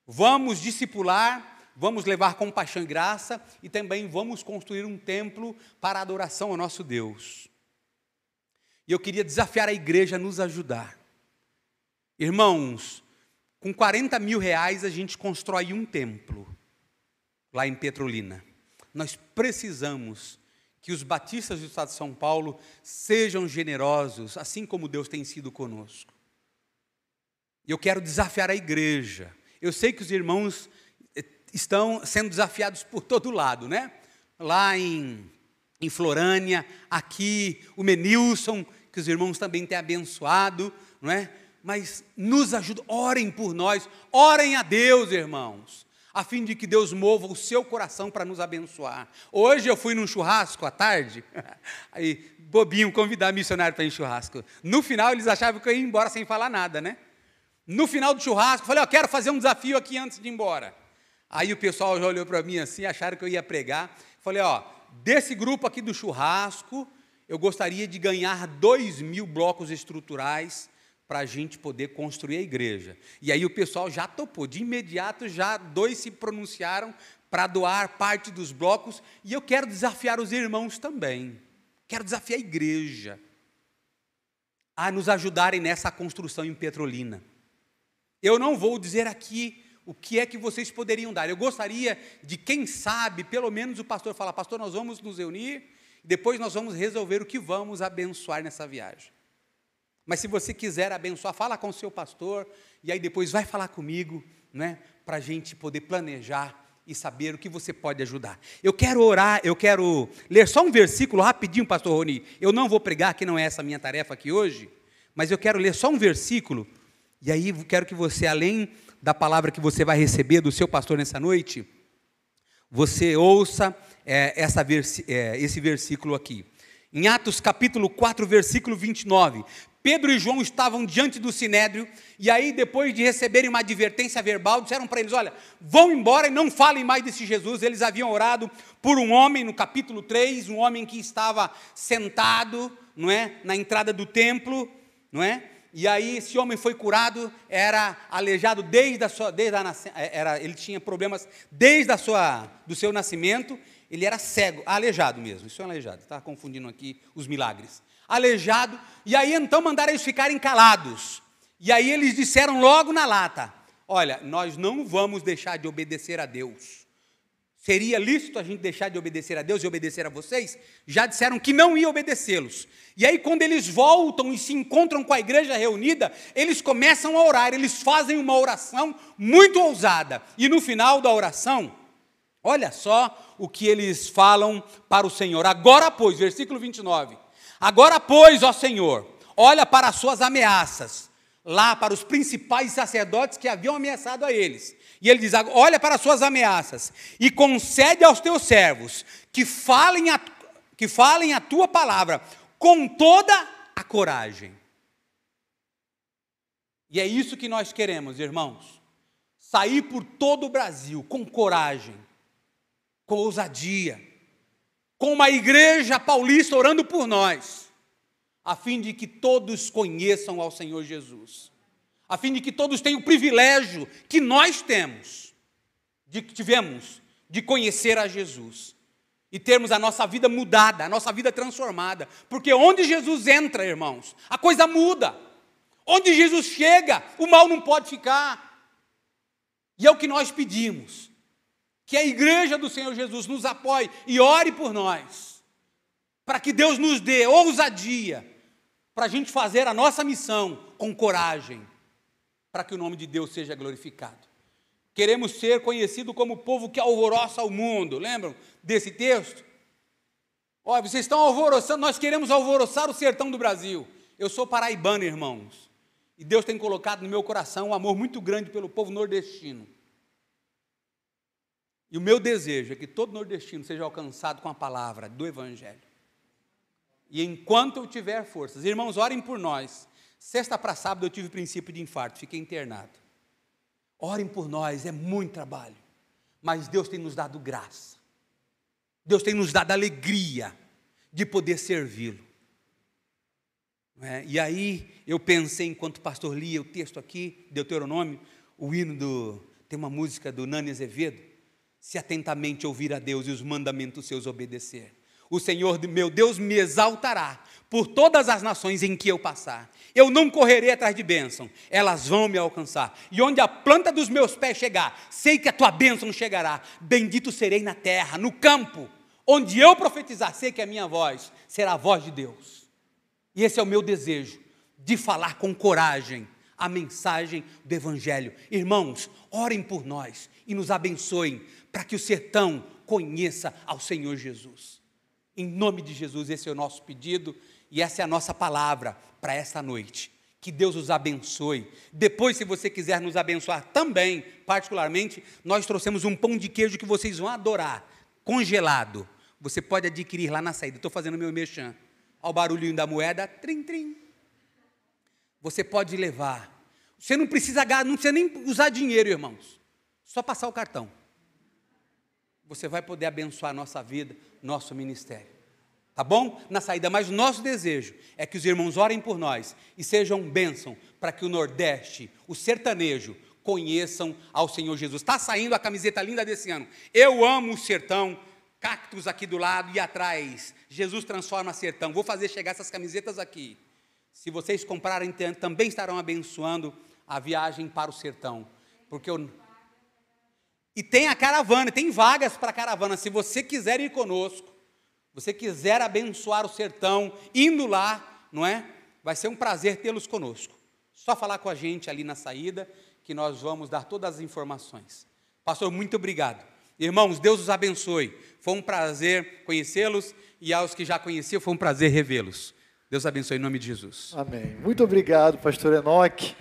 Vamos discipular, vamos levar compaixão e graça e também vamos construir um templo para adoração ao nosso Deus. E eu queria desafiar a igreja a nos ajudar. Irmãos, com 40 mil reais a gente constrói um templo lá em Petrolina. Nós precisamos que os batistas do estado de São Paulo sejam generosos, assim como Deus tem sido conosco. E eu quero desafiar a igreja eu sei que os irmãos estão sendo desafiados por todo lado, né? Lá em, em Florânia, aqui, o Menilson, que os irmãos também têm abençoado, não é? Mas nos ajudem, orem por nós, orem a Deus, irmãos, a fim de que Deus mova o seu coração para nos abençoar. Hoje eu fui num churrasco à tarde, aí, bobinho, convidar missionário para ir em churrasco. No final eles achavam que eu ia embora sem falar nada, né? No final do churrasco, falei, ó, quero fazer um desafio aqui antes de ir embora. Aí o pessoal já olhou para mim assim, acharam que eu ia pregar. Falei, ó, desse grupo aqui do churrasco, eu gostaria de ganhar dois mil blocos estruturais para a gente poder construir a igreja. E aí o pessoal já topou, de imediato já dois se pronunciaram para doar parte dos blocos, e eu quero desafiar os irmãos também. Quero desafiar a igreja a nos ajudarem nessa construção em Petrolina. Eu não vou dizer aqui o que é que vocês poderiam dar. Eu gostaria de, quem sabe, pelo menos o pastor falar: Pastor, nós vamos nos reunir, depois nós vamos resolver o que vamos abençoar nessa viagem. Mas se você quiser abençoar, fala com o seu pastor, e aí depois vai falar comigo, né, para a gente poder planejar e saber o que você pode ajudar. Eu quero orar, eu quero ler só um versículo rapidinho, pastor Rony. Eu não vou pregar, que não é essa minha tarefa aqui hoje, mas eu quero ler só um versículo e aí quero que você, além da palavra que você vai receber do seu pastor nessa noite, você ouça é, essa é, esse versículo aqui. Em Atos capítulo 4, versículo 29, Pedro e João estavam diante do sinédrio, e aí, depois de receberem uma advertência verbal, disseram para eles: Olha, vão embora e não falem mais desse Jesus. Eles haviam orado por um homem, no capítulo 3, um homem que estava sentado, não é, na entrada do templo, não é? E aí esse homem foi curado, era aleijado desde a sua, desde a, é, era, ele tinha problemas desde a sua, do seu nascimento, ele era cego, aleijado mesmo, isso é aleijado, está confundindo aqui os milagres. Aleijado, e aí então mandaram eles ficarem calados. E aí eles disseram logo na lata: Olha, nós não vamos deixar de obedecer a Deus. Seria lícito a gente deixar de obedecer a Deus e obedecer a vocês? Já disseram que não ia obedecê-los. E aí, quando eles voltam e se encontram com a igreja reunida, eles começam a orar, eles fazem uma oração muito ousada. E no final da oração, olha só o que eles falam para o Senhor. Agora, pois, versículo 29. Agora, pois, ó Senhor, olha para as suas ameaças, lá para os principais sacerdotes que haviam ameaçado a eles e ele diz: olha para as suas ameaças e concede aos teus servos que falem a, que falem a tua palavra com toda a coragem. E é isso que nós queremos, irmãos. Sair por todo o Brasil com coragem, com ousadia, com uma igreja paulista orando por nós, a fim de que todos conheçam ao Senhor Jesus a fim de que todos tenham o privilégio que nós temos, de que tivemos, de conhecer a Jesus e termos a nossa vida mudada, a nossa vida transformada, porque onde Jesus entra, irmãos, a coisa muda. Onde Jesus chega, o mal não pode ficar. E é o que nós pedimos. Que a igreja do Senhor Jesus nos apoie e ore por nós, para que Deus nos dê ousadia para a gente fazer a nossa missão com coragem para que o nome de Deus seja glorificado. Queremos ser conhecidos como o povo que alvoroça o mundo. Lembram desse texto? Olha, vocês estão alvoroçando, nós queremos alvoroçar o sertão do Brasil. Eu sou paraibano, irmãos. E Deus tem colocado no meu coração um amor muito grande pelo povo nordestino. E o meu desejo é que todo nordestino seja alcançado com a palavra do Evangelho. E enquanto eu tiver forças, irmãos, orem por nós. Sexta para sábado eu tive princípio de infarto, fiquei internado. Orem por nós, é muito trabalho. Mas Deus tem nos dado graça. Deus tem nos dado alegria de poder servi-lo. É? E aí eu pensei, enquanto o pastor lia o texto aqui, Deuteronômio, o hino do. Tem uma música do Nani Azevedo. Se atentamente ouvir a Deus e os mandamentos seus obedecer. O Senhor meu Deus me exaltará por todas as nações em que eu passar. Eu não correrei atrás de bênção, elas vão me alcançar. E onde a planta dos meus pés chegar, sei que a tua bênção chegará. Bendito serei na terra, no campo, onde eu profetizar, sei que a minha voz será a voz de Deus. E esse é o meu desejo, de falar com coragem a mensagem do Evangelho. Irmãos, orem por nós e nos abençoem, para que o sertão conheça ao Senhor Jesus. Em nome de Jesus, esse é o nosso pedido e essa é a nossa palavra para esta noite. Que Deus os abençoe. Depois, se você quiser nos abençoar também, particularmente, nós trouxemos um pão de queijo que vocês vão adorar, congelado. Você pode adquirir lá na saída. Estou fazendo meu mexão. Ao barulhinho da moeda, trim, trim. Você pode levar. Você não precisa, não precisa nem usar dinheiro, irmãos. Só passar o cartão. Você vai poder abençoar nossa vida, nosso ministério tá bom? Na saída, mas o nosso desejo é que os irmãos orem por nós e sejam bênção para que o Nordeste, o sertanejo, conheçam ao Senhor Jesus. Está saindo a camiseta linda desse ano. Eu amo o sertão, cactos aqui do lado e atrás. Jesus transforma sertão. Vou fazer chegar essas camisetas aqui. Se vocês comprarem, também estarão abençoando a viagem para o sertão. Porque eu. E tem a caravana, tem vagas para a caravana. Se você quiser ir conosco, você quiser abençoar o sertão, indo lá, não é? Vai ser um prazer tê-los conosco. Só falar com a gente ali na saída, que nós vamos dar todas as informações. Pastor, muito obrigado. Irmãos, Deus os abençoe. Foi um prazer conhecê-los e aos que já conheciam, foi um prazer revê-los. Deus abençoe em nome de Jesus. Amém. Muito obrigado, pastor Enoque.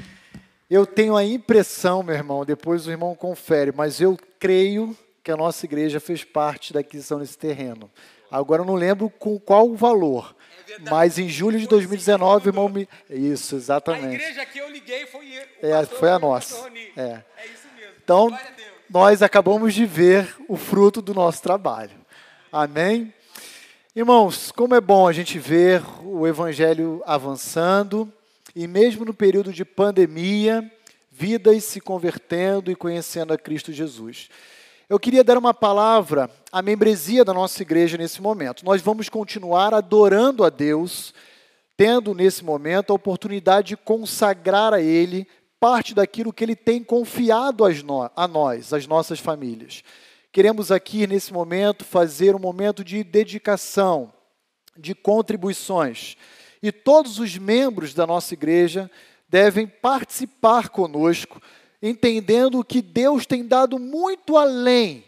Eu tenho a impressão, meu irmão, depois o irmão confere, mas eu creio que a nossa igreja fez parte da aquisição desse terreno. Agora eu não lembro com qual valor. É mas em julho de 2019, irmão me. Isso, exatamente. A igreja que eu liguei foi, é, foi a nossa. É. é isso mesmo. Então, nós acabamos de ver o fruto do nosso trabalho. Amém? Irmãos, como é bom a gente ver o Evangelho avançando, e mesmo no período de pandemia, vidas se convertendo e conhecendo a Cristo Jesus. Eu queria dar uma palavra à membresia da nossa igreja nesse momento. Nós vamos continuar adorando a Deus, tendo nesse momento a oportunidade de consagrar a Ele parte daquilo que Ele tem confiado a nós, as nossas famílias. queremos aqui nesse momento fazer um momento de dedicação, de contribuições. E todos os membros da nossa igreja devem participar conosco, entendendo que Deus tem dado muito além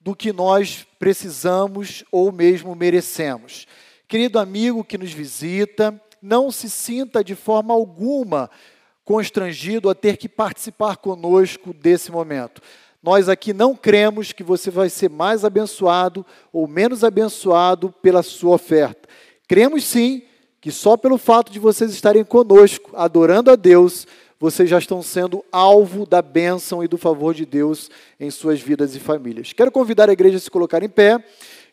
do que nós precisamos ou mesmo merecemos. Querido amigo que nos visita, não se sinta de forma alguma constrangido a ter que participar conosco desse momento. Nós aqui não cremos que você vai ser mais abençoado ou menos abençoado pela sua oferta. Cremos sim que só pelo fato de vocês estarem conosco, adorando a Deus, vocês já estão sendo alvo da bênção e do favor de Deus em suas vidas e famílias. Quero convidar a igreja a se colocar em pé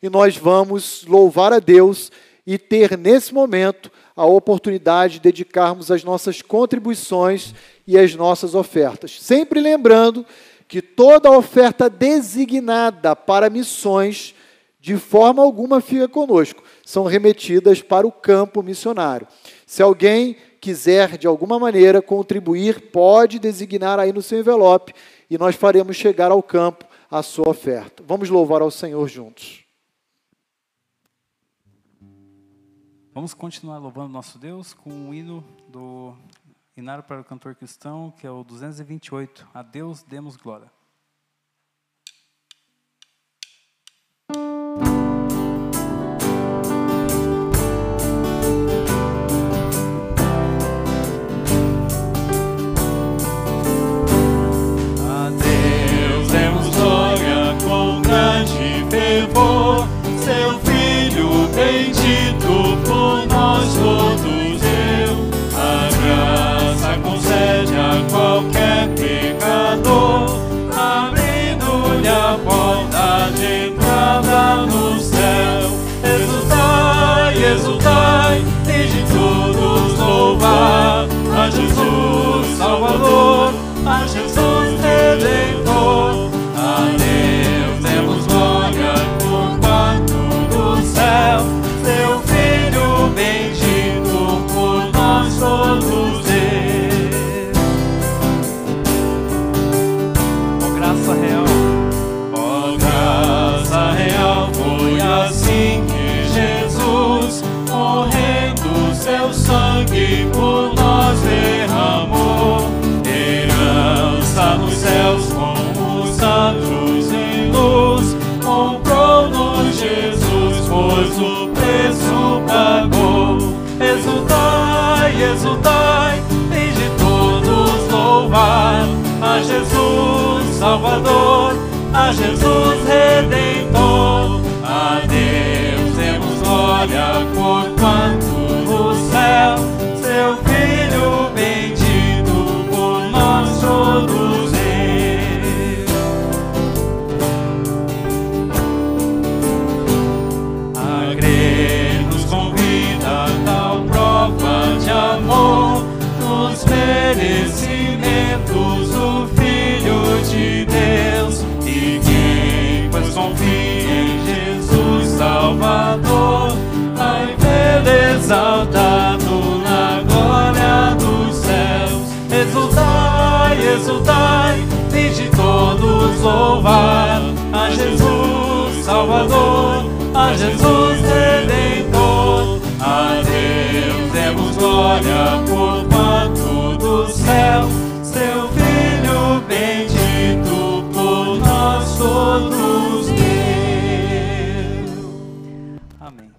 e nós vamos louvar a Deus e ter nesse momento a oportunidade de dedicarmos as nossas contribuições e as nossas ofertas. Sempre lembrando que toda oferta designada para missões, de forma alguma fica conosco, são remetidas para o campo missionário. Se alguém quiser de alguma maneira contribuir, pode designar aí no seu envelope e nós faremos chegar ao campo a sua oferta. Vamos louvar ao Senhor juntos. Vamos continuar louvando nosso Deus com o hino do Inário para o Cantor Cristão, que é o 228. A Deus demos glória. Jesus Redentor. De todos louvar a Jesus Salvador, a Jesus Redentor. A Deus demos glória por quanto do céu, seu Filho bendito por nós todos. Amém.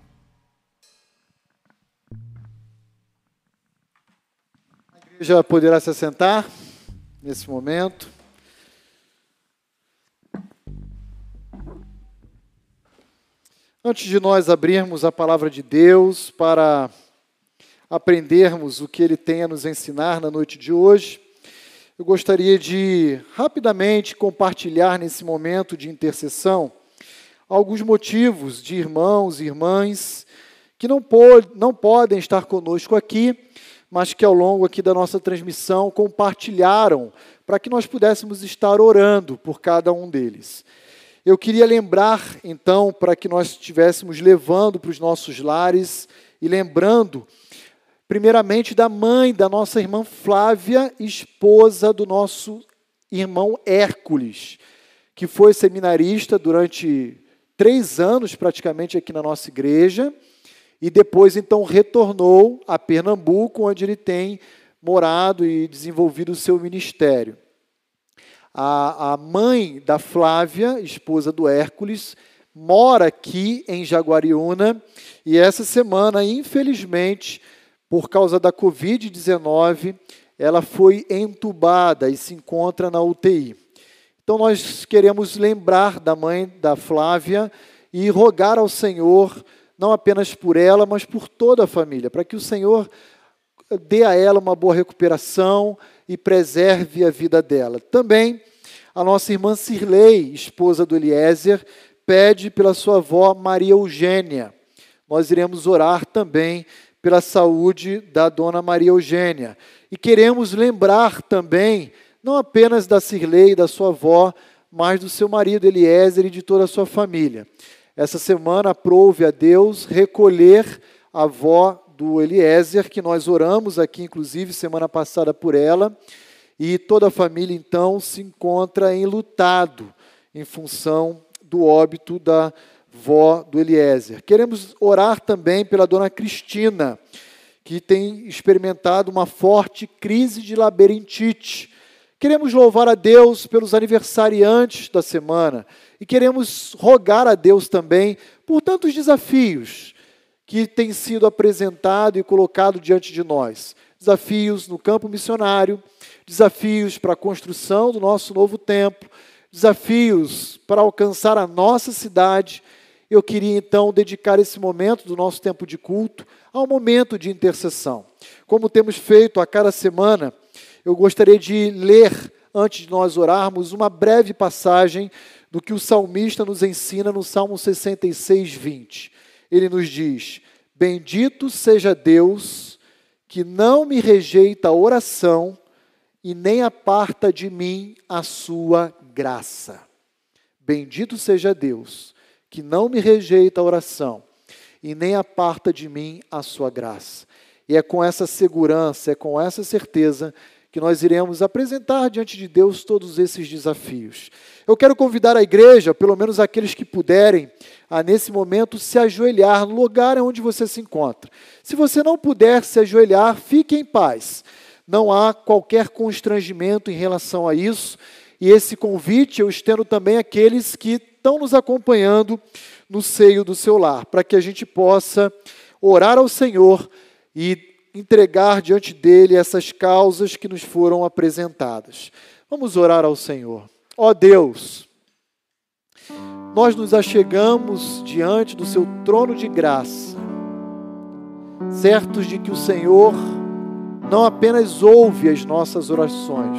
Já poderá se assentar nesse momento. Antes de nós abrirmos a palavra de Deus para aprendermos o que Ele tem a nos ensinar na noite de hoje, eu gostaria de rapidamente compartilhar nesse momento de intercessão alguns motivos de irmãos e irmãs que não, não podem estar conosco aqui, mas que ao longo aqui da nossa transmissão compartilharam para que nós pudéssemos estar orando por cada um deles. Eu queria lembrar, então, para que nós estivéssemos levando para os nossos lares e lembrando, primeiramente, da mãe da nossa irmã Flávia, esposa do nosso irmão Hércules, que foi seminarista durante três anos praticamente aqui na nossa igreja, e depois então retornou a Pernambuco, onde ele tem morado e desenvolvido o seu ministério. A, a mãe da Flávia, esposa do Hércules, mora aqui em Jaguariúna e essa semana, infelizmente, por causa da Covid-19, ela foi entubada e se encontra na UTI. Então, nós queremos lembrar da mãe da Flávia e rogar ao Senhor, não apenas por ela, mas por toda a família, para que o Senhor dê a ela uma boa recuperação e preserve a vida dela. Também a nossa irmã Cirlei, esposa do Eliezer, pede pela sua avó Maria Eugênia. Nós iremos orar também pela saúde da dona Maria Eugênia. E queremos lembrar também, não apenas da Cirlei, da sua avó, mas do seu marido Eliezer e de toda a sua família. Essa semana aprove a Deus recolher a avó do Eliezer, que nós oramos aqui, inclusive, semana passada por ela, e toda a família, então, se encontra enlutado em função do óbito da vó do Eliezer. Queremos orar também pela dona Cristina, que tem experimentado uma forte crise de labirintite. Queremos louvar a Deus pelos aniversariantes da semana e queremos rogar a Deus também por tantos desafios que têm sido apresentado e colocado diante de nós. Desafios no campo missionário, desafios para a construção do nosso novo templo, desafios para alcançar a nossa cidade. Eu queria então dedicar esse momento do nosso tempo de culto ao momento de intercessão. Como temos feito a cada semana, eu gostaria de ler, antes de nós orarmos, uma breve passagem do que o salmista nos ensina no Salmo 66, 20. Ele nos diz: Bendito seja Deus que não me rejeita a oração e nem aparta de mim a sua graça. Bendito seja Deus, que não me rejeita a oração e nem aparta de mim a sua graça. E é com essa segurança, é com essa certeza que nós iremos apresentar diante de Deus todos esses desafios. Eu quero convidar a igreja, pelo menos aqueles que puderem, a nesse momento se ajoelhar no lugar onde você se encontra. Se você não puder se ajoelhar, fique em paz. Não há qualquer constrangimento em relação a isso. E esse convite eu estendo também àqueles que estão nos acompanhando no seio do seu lar, para que a gente possa orar ao Senhor e entregar diante dele essas causas que nos foram apresentadas. Vamos orar ao Senhor. Ó oh Deus, nós nos achegamos diante do seu trono de graça, certos de que o Senhor não apenas ouve as nossas orações,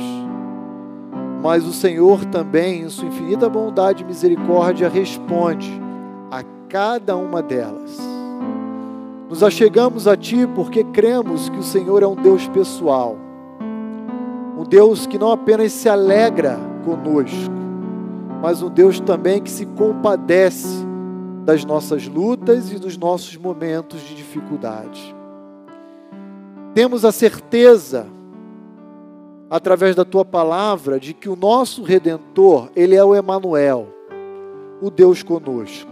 mas o Senhor também, em sua infinita bondade e misericórdia, responde a cada uma delas. Nos achegamos a Ti porque cremos que o Senhor é um Deus pessoal, um Deus que não apenas se alegra conosco, mas um Deus também que se compadece das nossas lutas e dos nossos momentos de dificuldade temos a certeza, através da tua palavra, de que o nosso redentor, ele é o Emanuel, o Deus conosco,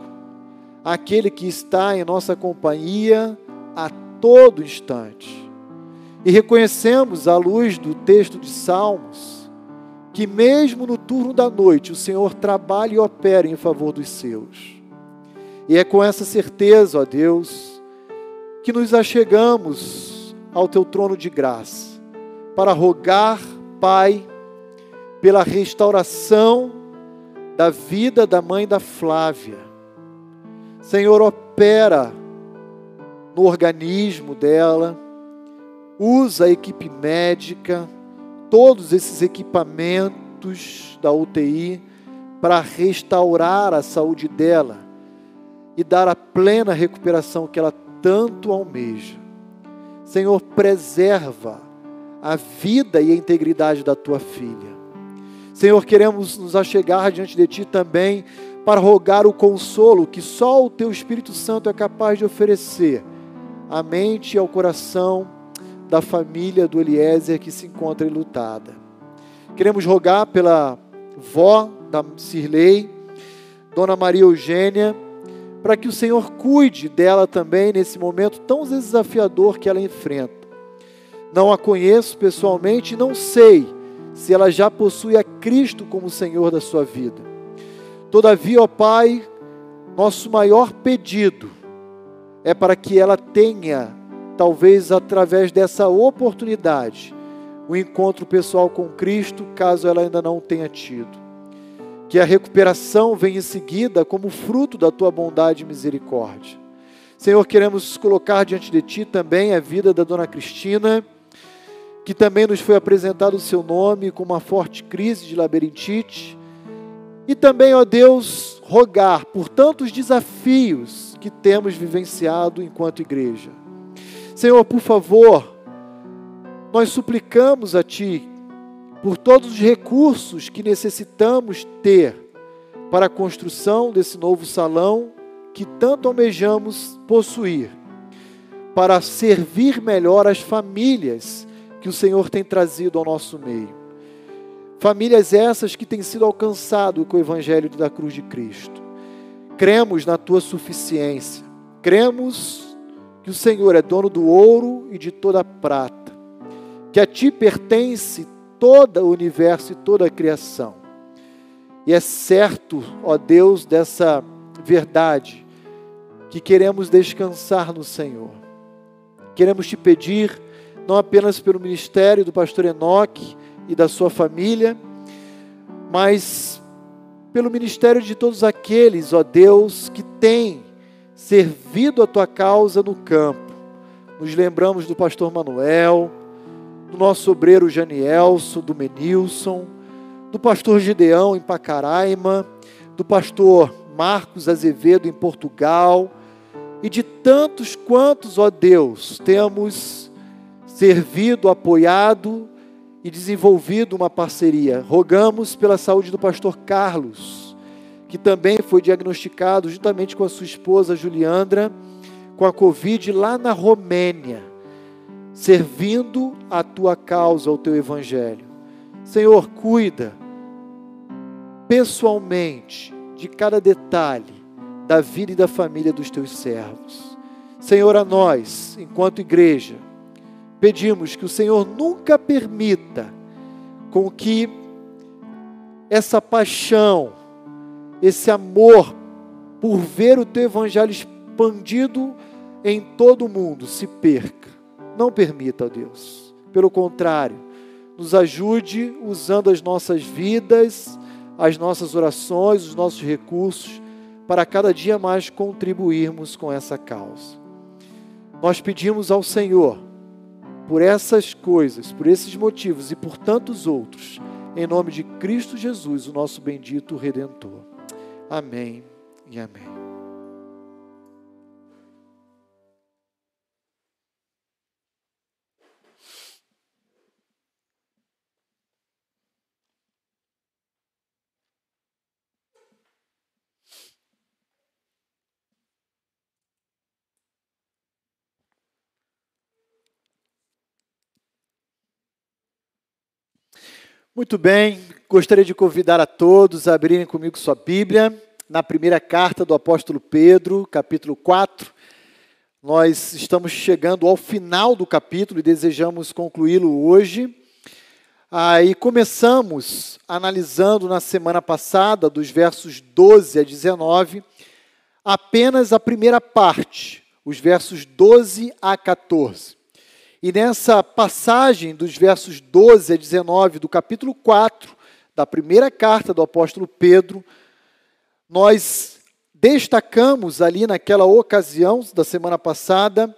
aquele que está em nossa companhia a todo instante. E reconhecemos, à luz do texto de Salmos, que mesmo no turno da noite o Senhor trabalha e opera em favor dos seus. E é com essa certeza, ó Deus, que nos achegamos ao teu trono de graça, para rogar, Pai, pela restauração da vida da mãe da Flávia. Senhor, opera no organismo dela, usa a equipe médica, todos esses equipamentos da UTI para restaurar a saúde dela e dar a plena recuperação que ela tanto almeja. Senhor, preserva a vida e a integridade da tua filha. Senhor, queremos nos achegar diante de ti também para rogar o consolo que só o teu Espírito Santo é capaz de oferecer à mente e ao coração da família do Eliezer que se encontra enlutada. Queremos rogar pela vó da Cirlei, Dona Maria Eugênia, para que o Senhor cuide dela também nesse momento tão desafiador que ela enfrenta. Não a conheço pessoalmente e não sei se ela já possui a Cristo como Senhor da sua vida. Todavia, ó Pai, nosso maior pedido é para que ela tenha, talvez através dessa oportunidade, o um encontro pessoal com Cristo, caso ela ainda não tenha tido. Que a recuperação venha em seguida como fruto da tua bondade e misericórdia. Senhor, queremos colocar diante de ti também a vida da dona Cristina que também nos foi apresentado o seu nome com uma forte crise de labirintite. E também, ó Deus, rogar por tantos desafios que temos vivenciado enquanto igreja. Senhor, por favor, nós suplicamos a Ti por todos os recursos que necessitamos ter para a construção desse novo salão que tanto almejamos possuir, para servir melhor as famílias que o Senhor tem trazido ao nosso meio. Famílias essas que têm sido alcançado com o Evangelho da cruz de Cristo. Cremos na tua suficiência. Cremos que o Senhor é dono do ouro e de toda a prata. Que a ti pertence todo o universo e toda a criação. E é certo, ó Deus, dessa verdade, que queremos descansar no Senhor. Queremos te pedir não apenas pelo ministério do pastor Enoque e da sua família, mas pelo ministério de todos aqueles, ó Deus, que têm servido a tua causa no campo. Nos lembramos do pastor Manuel, do nosso obreiro Janielson, do Menilson, do pastor Gideão em Pacaraima, do pastor Marcos Azevedo em Portugal, e de tantos quantos, ó Deus, temos servido, apoiado e desenvolvido uma parceria. Rogamos pela saúde do pastor Carlos, que também foi diagnosticado juntamente com a sua esposa Juliandra com a Covid lá na Romênia, servindo a tua causa, ao teu evangelho. Senhor, cuida pessoalmente de cada detalhe da vida e da família dos teus servos. Senhor, a nós, enquanto igreja, pedimos que o Senhor nunca permita com que essa paixão, esse amor por ver o teu evangelho expandido em todo o mundo se perca. Não permita, ó Deus. Pelo contrário, nos ajude usando as nossas vidas, as nossas orações, os nossos recursos, para cada dia mais contribuirmos com essa causa. Nós pedimos ao Senhor por essas coisas, por esses motivos e por tantos outros, em nome de Cristo Jesus, o nosso bendito Redentor. Amém e amém. Muito bem, gostaria de convidar a todos a abrirem comigo sua Bíblia, na primeira carta do apóstolo Pedro, capítulo 4. Nós estamos chegando ao final do capítulo e desejamos concluí-lo hoje. Aí começamos analisando na semana passada, dos versos 12 a 19, apenas a primeira parte, os versos 12 a 14. E nessa passagem dos versos 12 a 19 do capítulo 4 da primeira carta do apóstolo Pedro, nós destacamos ali naquela ocasião da semana passada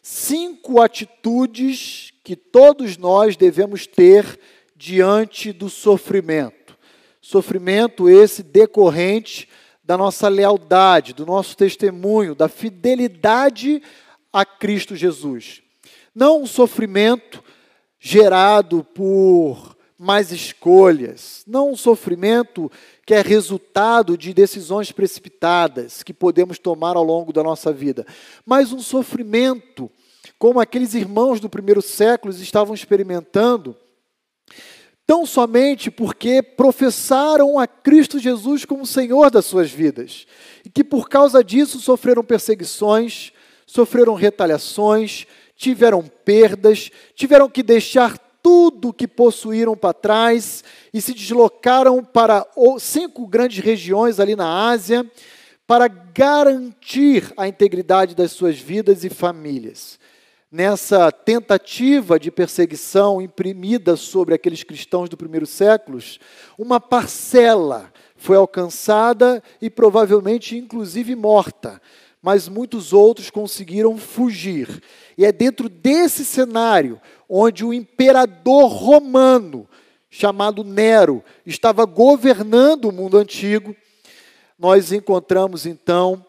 cinco atitudes que todos nós devemos ter diante do sofrimento. Sofrimento esse decorrente da nossa lealdade, do nosso testemunho, da fidelidade a Cristo Jesus. Não um sofrimento gerado por mais escolhas, não um sofrimento que é resultado de decisões precipitadas que podemos tomar ao longo da nossa vida, mas um sofrimento como aqueles irmãos do primeiro século estavam experimentando tão somente porque professaram a Cristo Jesus como Senhor das suas vidas, e que por causa disso sofreram perseguições, sofreram retaliações, tiveram perdas, tiveram que deixar tudo que possuíram para trás e se deslocaram para cinco grandes regiões ali na Ásia para garantir a integridade das suas vidas e famílias. Nessa tentativa de perseguição imprimida sobre aqueles cristãos do primeiro século, uma parcela foi alcançada e provavelmente, inclusive, morta, mas muitos outros conseguiram fugir. E é dentro desse cenário onde o imperador romano, chamado Nero, estava governando o mundo antigo, nós encontramos então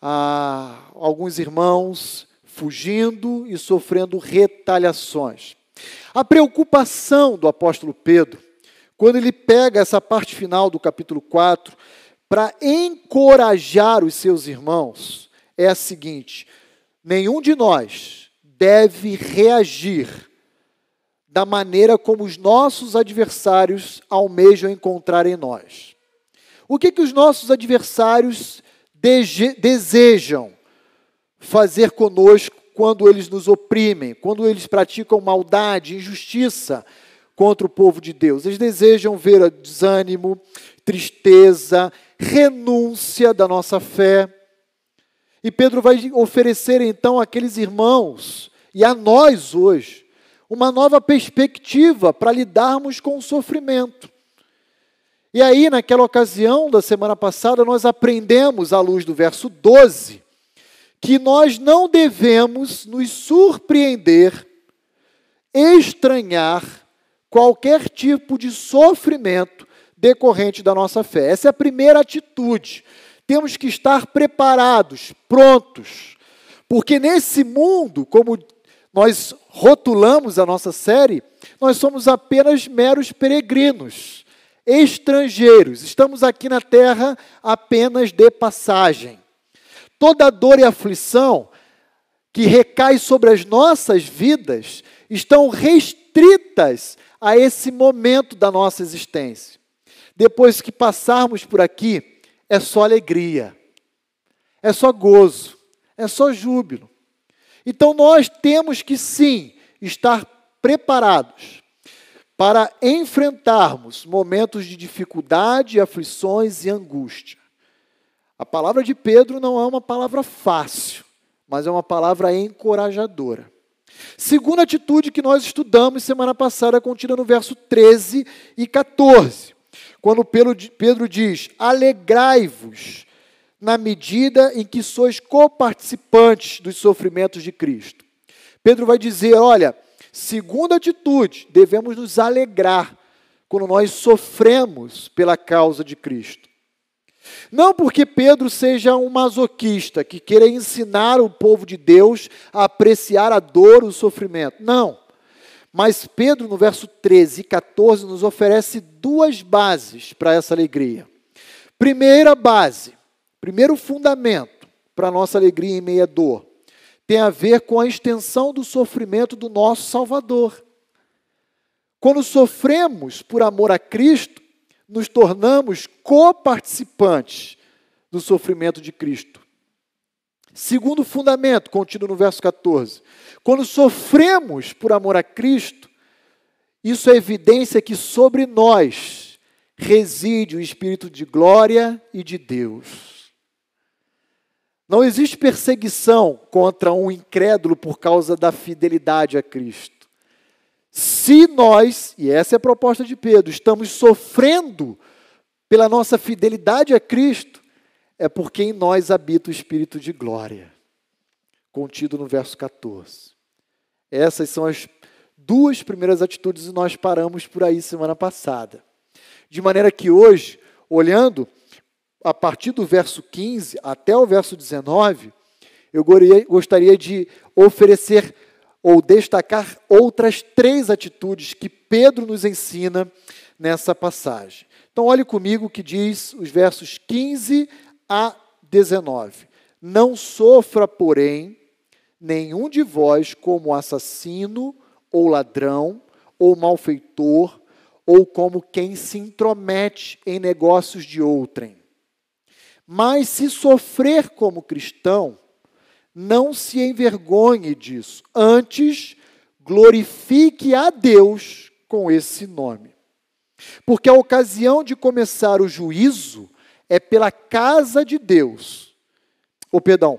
ah, alguns irmãos fugindo e sofrendo retaliações. A preocupação do apóstolo Pedro, quando ele pega essa parte final do capítulo 4, para encorajar os seus irmãos, é a seguinte: nenhum de nós deve reagir da maneira como os nossos adversários almejam encontrar em nós. O que, que os nossos adversários desejam fazer conosco quando eles nos oprimem, quando eles praticam maldade, injustiça contra o povo de Deus? Eles desejam ver desânimo, tristeza, renúncia da nossa fé. E Pedro vai oferecer então àqueles irmãos e a nós hoje uma nova perspectiva para lidarmos com o sofrimento. E aí, naquela ocasião da semana passada, nós aprendemos, à luz do verso 12, que nós não devemos nos surpreender, estranhar qualquer tipo de sofrimento decorrente da nossa fé. Essa é a primeira atitude. Temos que estar preparados, prontos, porque nesse mundo, como nós rotulamos a nossa série, nós somos apenas meros peregrinos, estrangeiros, estamos aqui na terra apenas de passagem. Toda dor e aflição que recai sobre as nossas vidas estão restritas a esse momento da nossa existência. Depois que passarmos por aqui, é só alegria, é só gozo, é só júbilo. Então nós temos que sim estar preparados para enfrentarmos momentos de dificuldade, aflições e angústia. A palavra de Pedro não é uma palavra fácil, mas é uma palavra encorajadora. Segunda atitude que nós estudamos semana passada, contida no verso 13 e 14, quando Pedro diz: Alegrai-vos na medida em que sois coparticipantes dos sofrimentos de Cristo. Pedro vai dizer: olha, segunda atitude, devemos nos alegrar quando nós sofremos pela causa de Cristo. Não porque Pedro seja um masoquista que queira ensinar o povo de Deus a apreciar a dor, o sofrimento. Não. Mas Pedro, no verso 13 e 14, nos oferece duas bases para essa alegria. Primeira base, primeiro fundamento para a nossa alegria em meia dor, tem a ver com a extensão do sofrimento do nosso Salvador. Quando sofremos por amor a Cristo, nos tornamos coparticipantes do sofrimento de Cristo. Segundo fundamento, contido no verso 14. Quando sofremos por amor a Cristo, isso é evidência que sobre nós reside o Espírito de glória e de Deus. Não existe perseguição contra um incrédulo por causa da fidelidade a Cristo. Se nós, e essa é a proposta de Pedro, estamos sofrendo pela nossa fidelidade a Cristo, é porque em nós habita o Espírito de glória, contido no verso 14. Essas são as duas primeiras atitudes e nós paramos por aí semana passada. De maneira que hoje, olhando a partir do verso 15 até o verso 19, eu gostaria de oferecer ou destacar outras três atitudes que Pedro nos ensina nessa passagem. Então, olhe comigo o que diz os versos 15 a 19. Não sofra, porém, nenhum de vós como assassino, ou ladrão, ou malfeitor, ou como quem se intromete em negócios de outrem. Mas se sofrer como cristão, não se envergonhe disso. Antes, glorifique a Deus com esse nome. Porque a ocasião de começar o juízo é pela casa de Deus. Ou perdão,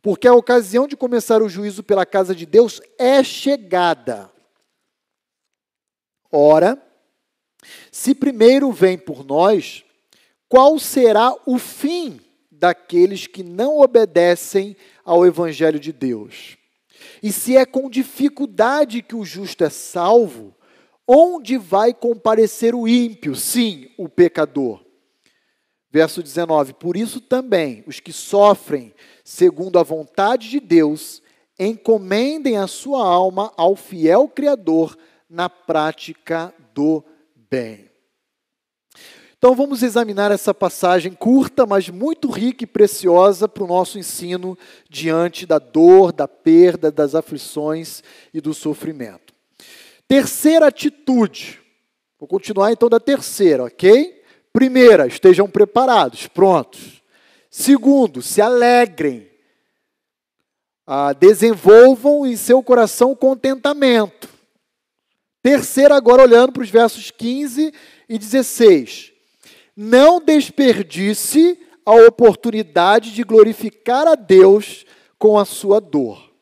porque a ocasião de começar o juízo pela casa de Deus é chegada. Ora, se primeiro vem por nós, qual será o fim daqueles que não obedecem ao evangelho de Deus? E se é com dificuldade que o justo é salvo, onde vai comparecer o ímpio? Sim, o pecador. Verso 19: Por isso também os que sofrem segundo a vontade de Deus, encomendem a sua alma ao fiel Criador na prática do bem. Então vamos examinar essa passagem curta, mas muito rica e preciosa para o nosso ensino diante da dor, da perda, das aflições e do sofrimento. Terceira atitude. Vou continuar então da terceira, ok? Primeira, estejam preparados, prontos. Segundo, se alegrem. Ah, desenvolvam em seu coração contentamento. Terceiro, agora olhando para os versos 15 e 16 não desperdice a oportunidade de glorificar a Deus com a sua dor.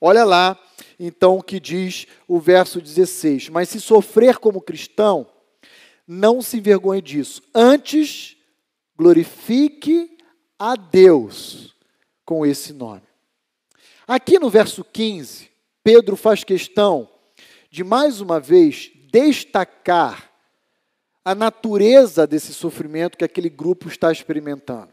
Olha lá, então, o que diz o verso 16: Mas se sofrer como cristão, não se envergonhe disso. Antes, glorifique a Deus com esse nome. Aqui no verso 15, Pedro faz questão de mais uma vez destacar a natureza desse sofrimento que aquele grupo está experimentando.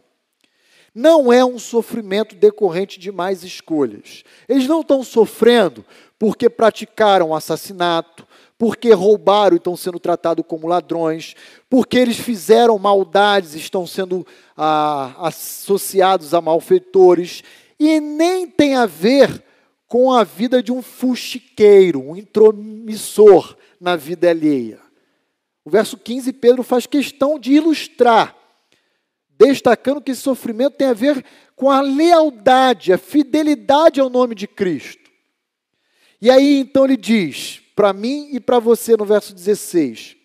Não é um sofrimento decorrente de mais escolhas. Eles não estão sofrendo porque praticaram assassinato, porque roubaram e estão sendo tratados como ladrões, porque eles fizeram maldades e estão sendo ah, associados a malfeitores, e nem tem a ver com a vida de um fuxiqueiro, um intromissor na vida alheia. O verso 15, Pedro faz questão de ilustrar, destacando que esse sofrimento tem a ver com a lealdade, a fidelidade ao nome de Cristo. E aí então ele diz, para mim e para você, no verso 16: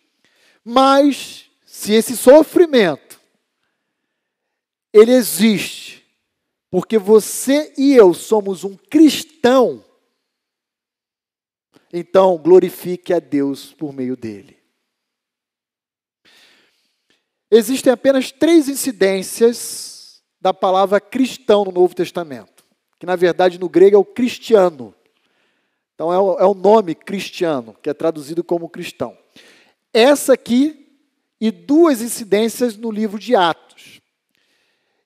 Mas se esse sofrimento ele existe, porque você e eu somos um cristão, então glorifique a Deus por meio dele. Existem apenas três incidências da palavra cristão no Novo Testamento, que na verdade no grego é o cristiano. Então é o, é o nome cristiano, que é traduzido como cristão. Essa aqui e duas incidências no livro de Atos.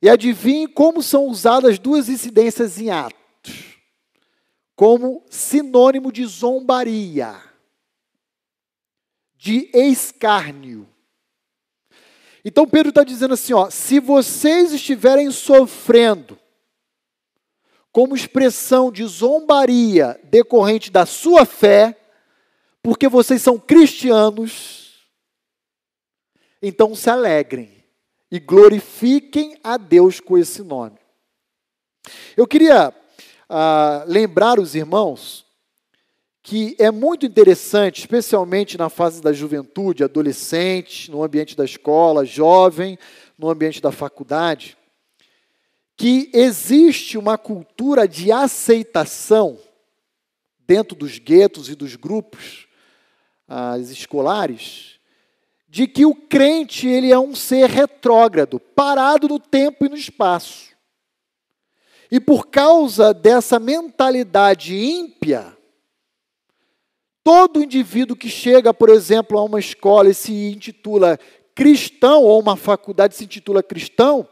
E adivinhe como são usadas duas incidências em Atos como sinônimo de zombaria, de escárnio. Então Pedro está dizendo assim: ó, se vocês estiverem sofrendo como expressão de zombaria decorrente da sua fé, porque vocês são cristianos, então se alegrem e glorifiquem a Deus com esse nome. Eu queria ah, lembrar os irmãos que é muito interessante, especialmente na fase da juventude, adolescente, no ambiente da escola, jovem, no ambiente da faculdade, que existe uma cultura de aceitação dentro dos guetos e dos grupos escolares, de que o crente ele é um ser retrógrado, parado no tempo e no espaço. E por causa dessa mentalidade ímpia, Todo indivíduo que chega, por exemplo, a uma escola e se intitula cristão, ou uma faculdade se intitula cristão,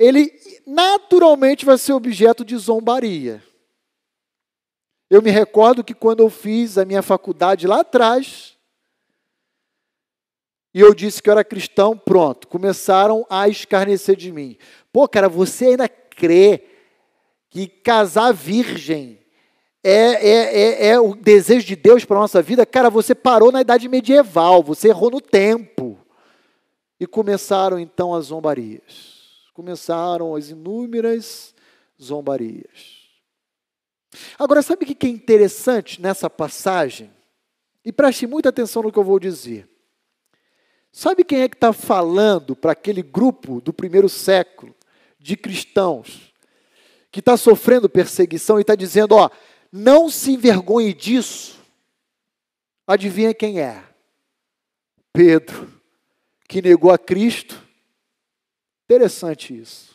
ele naturalmente vai ser objeto de zombaria. Eu me recordo que quando eu fiz a minha faculdade lá atrás, e eu disse que eu era cristão, pronto, começaram a escarnecer de mim. Pô, cara, você ainda crê que casar virgem é, é, é, é o desejo de Deus para a nossa vida, cara, você parou na idade medieval, você errou no tempo. E começaram então as zombarias. Começaram as inúmeras zombarias. Agora, sabe o que é interessante nessa passagem? E preste muita atenção no que eu vou dizer. Sabe quem é que está falando para aquele grupo do primeiro século de cristãos que está sofrendo perseguição e está dizendo: ó, não se envergonhe disso. Adivinha quem é? Pedro, que negou a Cristo. Interessante isso.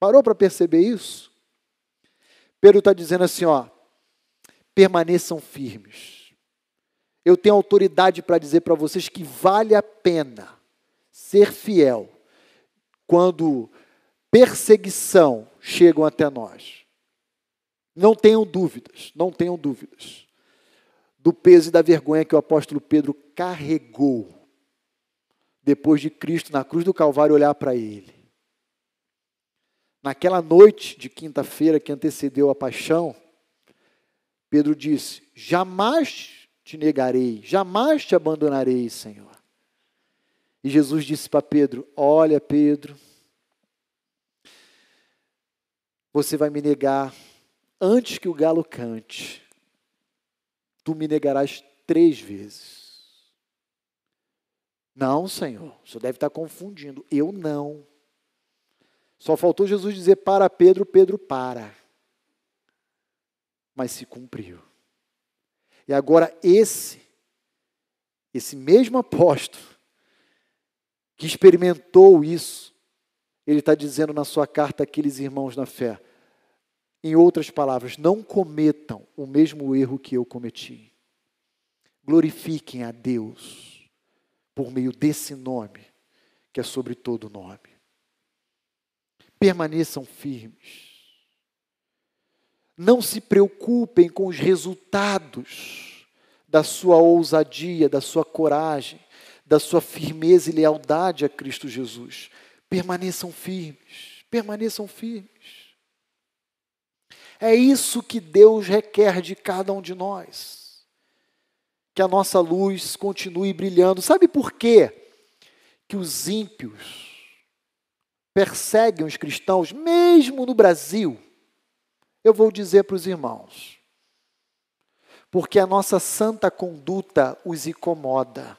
Parou para perceber isso? Pedro está dizendo assim: ó, permaneçam firmes. Eu tenho autoridade para dizer para vocês que vale a pena ser fiel quando perseguição chegam até nós. Não tenham dúvidas, não tenham dúvidas do peso e da vergonha que o apóstolo Pedro carregou depois de Cristo na cruz do Calvário olhar para ele. Naquela noite de quinta-feira que antecedeu a paixão, Pedro disse: Jamais te negarei, jamais te abandonarei, Senhor. E Jesus disse para Pedro: Olha, Pedro, você vai me negar antes que o galo cante, tu me negarás três vezes. Não, Senhor, o senhor deve estar confundindo. Eu não. Só faltou Jesus dizer para Pedro, Pedro para. Mas se cumpriu. E agora esse, esse mesmo apóstolo, que experimentou isso, ele está dizendo na sua carta àqueles irmãos na fé: em outras palavras, não cometam o mesmo erro que eu cometi. Glorifiquem a Deus por meio desse nome, que é sobre todo nome. Permaneçam firmes. Não se preocupem com os resultados da sua ousadia, da sua coragem, da sua firmeza e lealdade a Cristo Jesus. Permaneçam firmes, permaneçam firmes. É isso que Deus requer de cada um de nós. Que a nossa luz continue brilhando. Sabe por quê? Que os ímpios perseguem os cristãos, mesmo no Brasil. Eu vou dizer para os irmãos. Porque a nossa santa conduta os incomoda.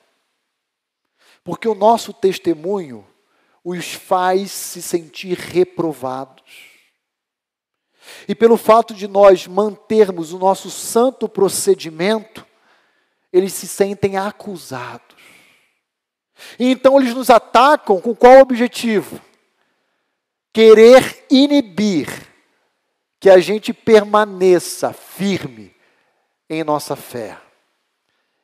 Porque o nosso testemunho os faz se sentir reprovados. E pelo fato de nós mantermos o nosso santo procedimento, eles se sentem acusados. E então eles nos atacam com qual objetivo? Querer inibir que a gente permaneça firme em nossa fé.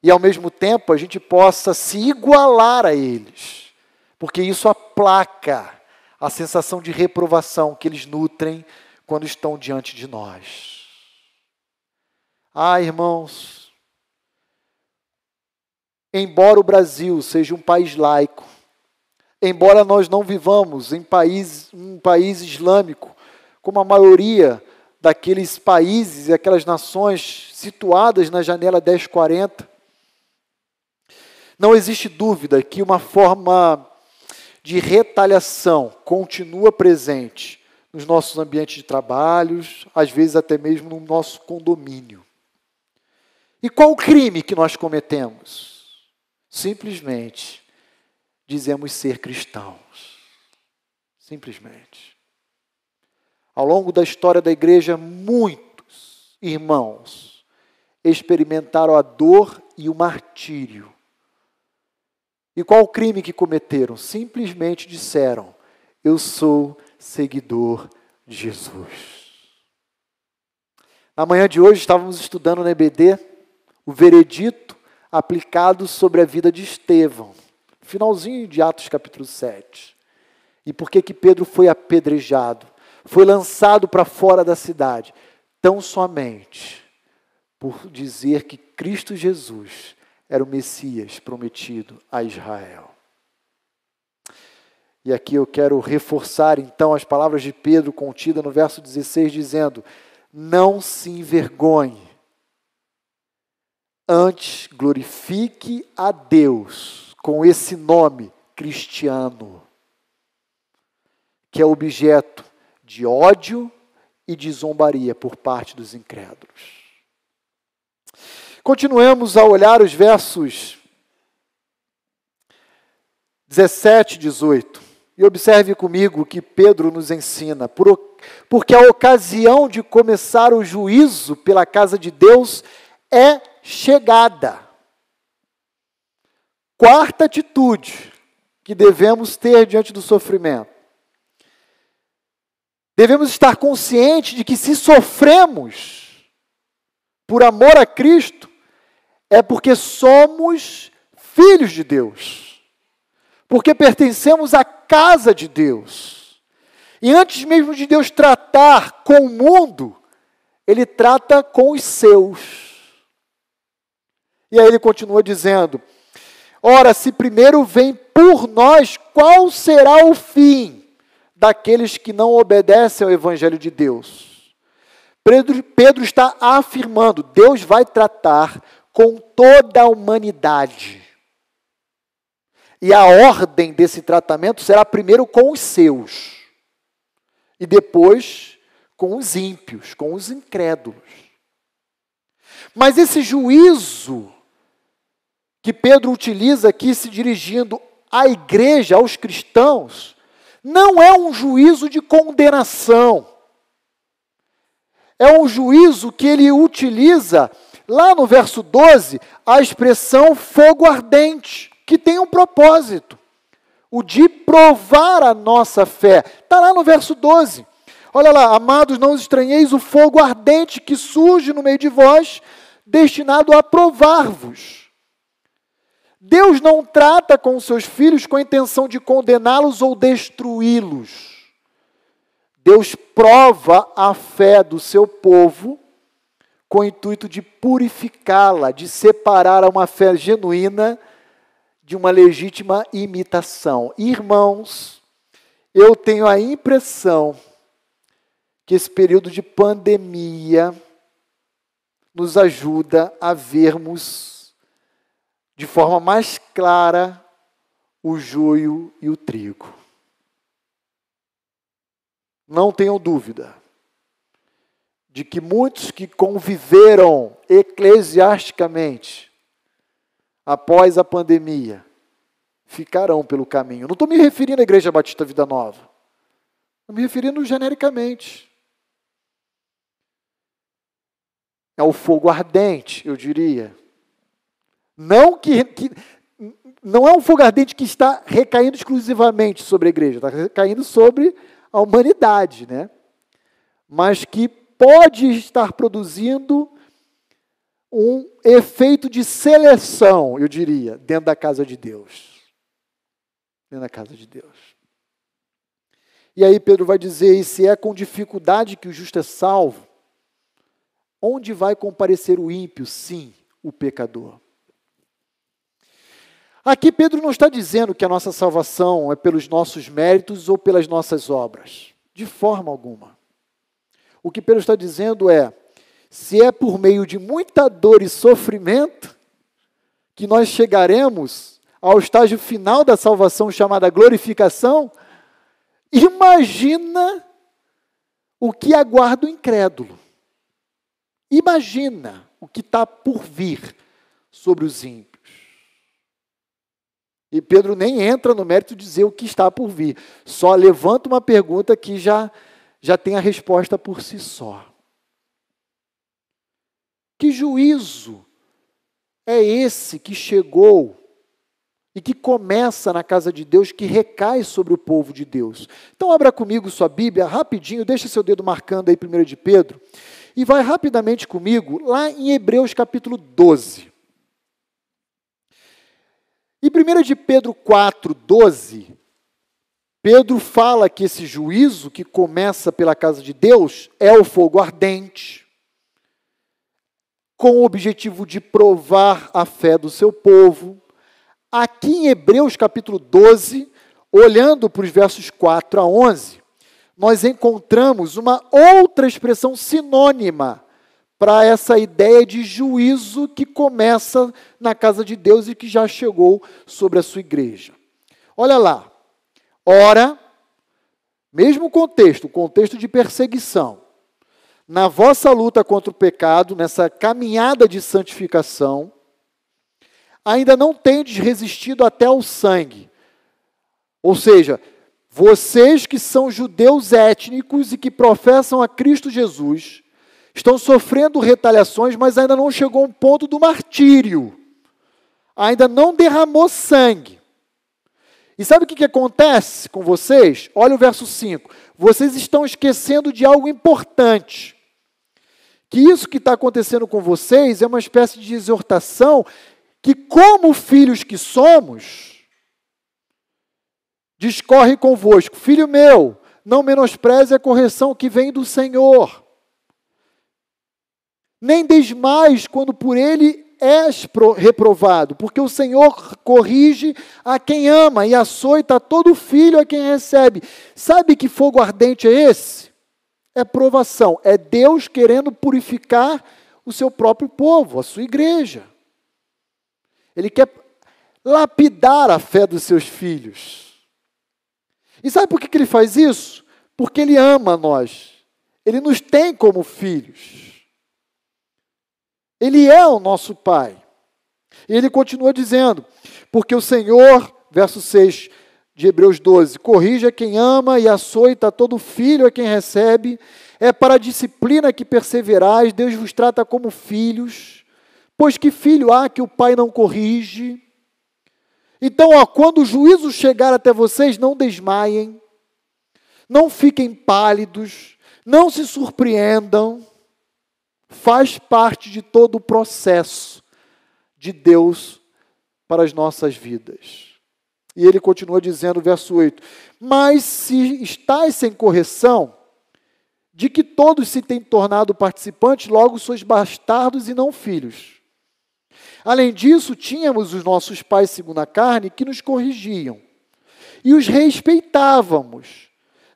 E ao mesmo tempo a gente possa se igualar a eles, porque isso aplaca a sensação de reprovação que eles nutrem quando estão diante de nós. Ah, irmãos, embora o Brasil seja um país laico, embora nós não vivamos em país, um país islâmico, como a maioria daqueles países e aquelas nações situadas na janela 1040, não existe dúvida que uma forma de retaliação continua presente nos nossos ambientes de trabalhos, às vezes até mesmo no nosso condomínio. E qual o crime que nós cometemos? Simplesmente dizemos ser cristãos. Simplesmente. Ao longo da história da igreja, muitos irmãos experimentaram a dor e o martírio. E qual o crime que cometeram? Simplesmente disseram: Eu sou seguidor de Jesus. Na manhã de hoje estávamos estudando no EBD o veredito aplicado sobre a vida de Estevão, finalzinho de Atos capítulo 7. E por que que Pedro foi apedrejado? Foi lançado para fora da cidade, tão somente por dizer que Cristo Jesus era o Messias prometido a Israel. E aqui eu quero reforçar então as palavras de Pedro contidas no verso 16, dizendo: não se envergonhe. Antes, glorifique a Deus com esse nome cristiano, que é objeto de ódio e de zombaria por parte dos incrédulos. Continuemos a olhar os versos 17 e 18. E observe comigo o que Pedro nos ensina. Porque a ocasião de começar o juízo pela casa de Deus é chegada. Quarta atitude que devemos ter diante do sofrimento. Devemos estar conscientes de que se sofremos por amor a Cristo, é porque somos filhos de Deus, porque pertencemos à casa de Deus. E antes mesmo de Deus tratar com o mundo, Ele trata com os seus. E aí ele continua dizendo: Ora, se primeiro vem por nós, qual será o fim daqueles que não obedecem ao Evangelho de Deus? Pedro, Pedro está afirmando: Deus vai tratar com toda a humanidade. E a ordem desse tratamento será primeiro com os seus, e depois com os ímpios, com os incrédulos. Mas esse juízo que Pedro utiliza aqui se dirigindo à igreja, aos cristãos, não é um juízo de condenação. É um juízo que ele utiliza, lá no verso 12, a expressão fogo ardente, que tem um propósito, o de provar a nossa fé. Está lá no verso 12. Olha lá, amados, não estranheis o fogo ardente que surge no meio de vós, destinado a provar-vos Deus não trata com seus filhos com a intenção de condená-los ou destruí-los. Deus prova a fé do seu povo com o intuito de purificá-la, de separar uma fé genuína de uma legítima imitação. Irmãos, eu tenho a impressão que esse período de pandemia nos ajuda a vermos de forma mais clara o joio e o trigo. Não tenham dúvida de que muitos que conviveram eclesiasticamente após a pandemia ficarão pelo caminho. Não estou me referindo à Igreja Batista Vida Nova. Estou me referindo genericamente. É o fogo ardente, eu diria, não que, que não é um fogo ardente que está recaindo exclusivamente sobre a igreja, está recaindo sobre a humanidade, né? Mas que pode estar produzindo um efeito de seleção, eu diria, dentro da casa de Deus. Dentro da casa de Deus. E aí Pedro vai dizer: e se é com dificuldade que o justo é salvo, onde vai comparecer o ímpio? Sim, o pecador. Aqui Pedro não está dizendo que a nossa salvação é pelos nossos méritos ou pelas nossas obras, de forma alguma. O que Pedro está dizendo é: se é por meio de muita dor e sofrimento que nós chegaremos ao estágio final da salvação chamada glorificação, imagina o que aguarda o incrédulo. Imagina o que está por vir sobre os ímpios. E Pedro nem entra no mérito de dizer o que está por vir, só levanta uma pergunta que já, já tem a resposta por si só. Que juízo é esse que chegou e que começa na casa de Deus, que recai sobre o povo de Deus? Então, abra comigo sua Bíblia rapidinho, deixa seu dedo marcando aí, primeiro de Pedro, e vai rapidamente comigo lá em Hebreus capítulo 12. E 1 de Pedro 4, 12, Pedro fala que esse juízo que começa pela casa de Deus é o fogo ardente, com o objetivo de provar a fé do seu povo. Aqui em Hebreus capítulo 12, olhando para os versos 4 a 11, nós encontramos uma outra expressão sinônima para essa ideia de juízo que começa na casa de Deus e que já chegou sobre a sua igreja. Olha lá. Ora, mesmo contexto, contexto de perseguição. Na vossa luta contra o pecado, nessa caminhada de santificação, ainda não tendes resistido até ao sangue. Ou seja, vocês que são judeus étnicos e que professam a Cristo Jesus, estão sofrendo retaliações, mas ainda não chegou ao ponto do martírio. Ainda não derramou sangue. E sabe o que, que acontece com vocês? Olha o verso 5. Vocês estão esquecendo de algo importante. Que isso que está acontecendo com vocês é uma espécie de exortação que, como filhos que somos, discorre convosco: Filho meu, não menospreze a correção que vem do Senhor nem desmais quando por ele és reprovado, porque o Senhor corrige a quem ama e açoita todo filho a quem recebe. Sabe que fogo ardente é esse? É provação, é Deus querendo purificar o seu próprio povo, a sua igreja. Ele quer lapidar a fé dos seus filhos. E sabe por que ele faz isso? Porque ele ama nós. Ele nos tem como filhos. Ele é o nosso Pai. E ele continua dizendo: porque o Senhor, verso 6 de Hebreus 12, corrige quem ama e açoita todo filho a quem recebe, é para a disciplina que perseverais, Deus vos trata como filhos, pois que filho há que o pai não corrige? Então, ó, quando o juízo chegar até vocês, não desmaiem, não fiquem pálidos, não se surpreendam, faz parte de todo o processo de Deus para as nossas vidas. E ele continua dizendo, verso 8: Mas se estáis sem correção, de que todos se têm tornado participantes, logo sois bastardos e não filhos. Além disso, tínhamos os nossos pais segundo a carne que nos corrigiam e os respeitávamos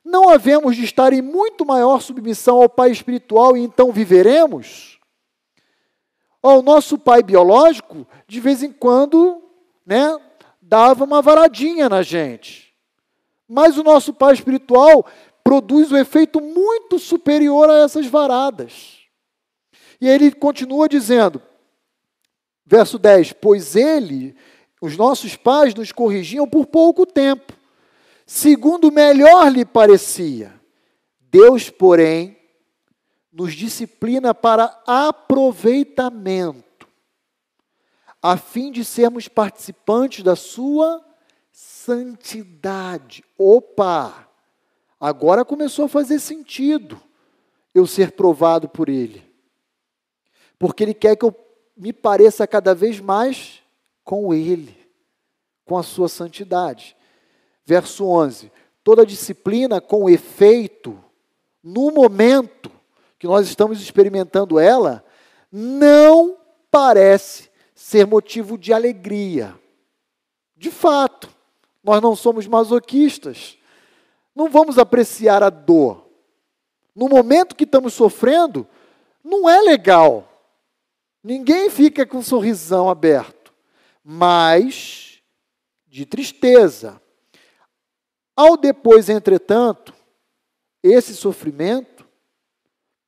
não havemos de estar em muito maior submissão ao Pai espiritual e então viveremos? O nosso pai biológico, de vez em quando, né, dava uma varadinha na gente. Mas o nosso pai espiritual produz um efeito muito superior a essas varadas. E ele continua dizendo, verso 10: Pois ele, os nossos pais, nos corrigiam por pouco tempo segundo melhor lhe parecia. Deus, porém, nos disciplina para aproveitamento, a fim de sermos participantes da sua santidade. Opa! Agora começou a fazer sentido eu ser provado por Ele. Porque Ele quer que eu me pareça cada vez mais com Ele, com a sua santidade. Verso 11: toda disciplina com efeito, no momento que nós estamos experimentando ela, não parece ser motivo de alegria. De fato, nós não somos masoquistas. Não vamos apreciar a dor. No momento que estamos sofrendo, não é legal. Ninguém fica com um sorrisão aberto. Mas, de tristeza, ao depois, entretanto, esse sofrimento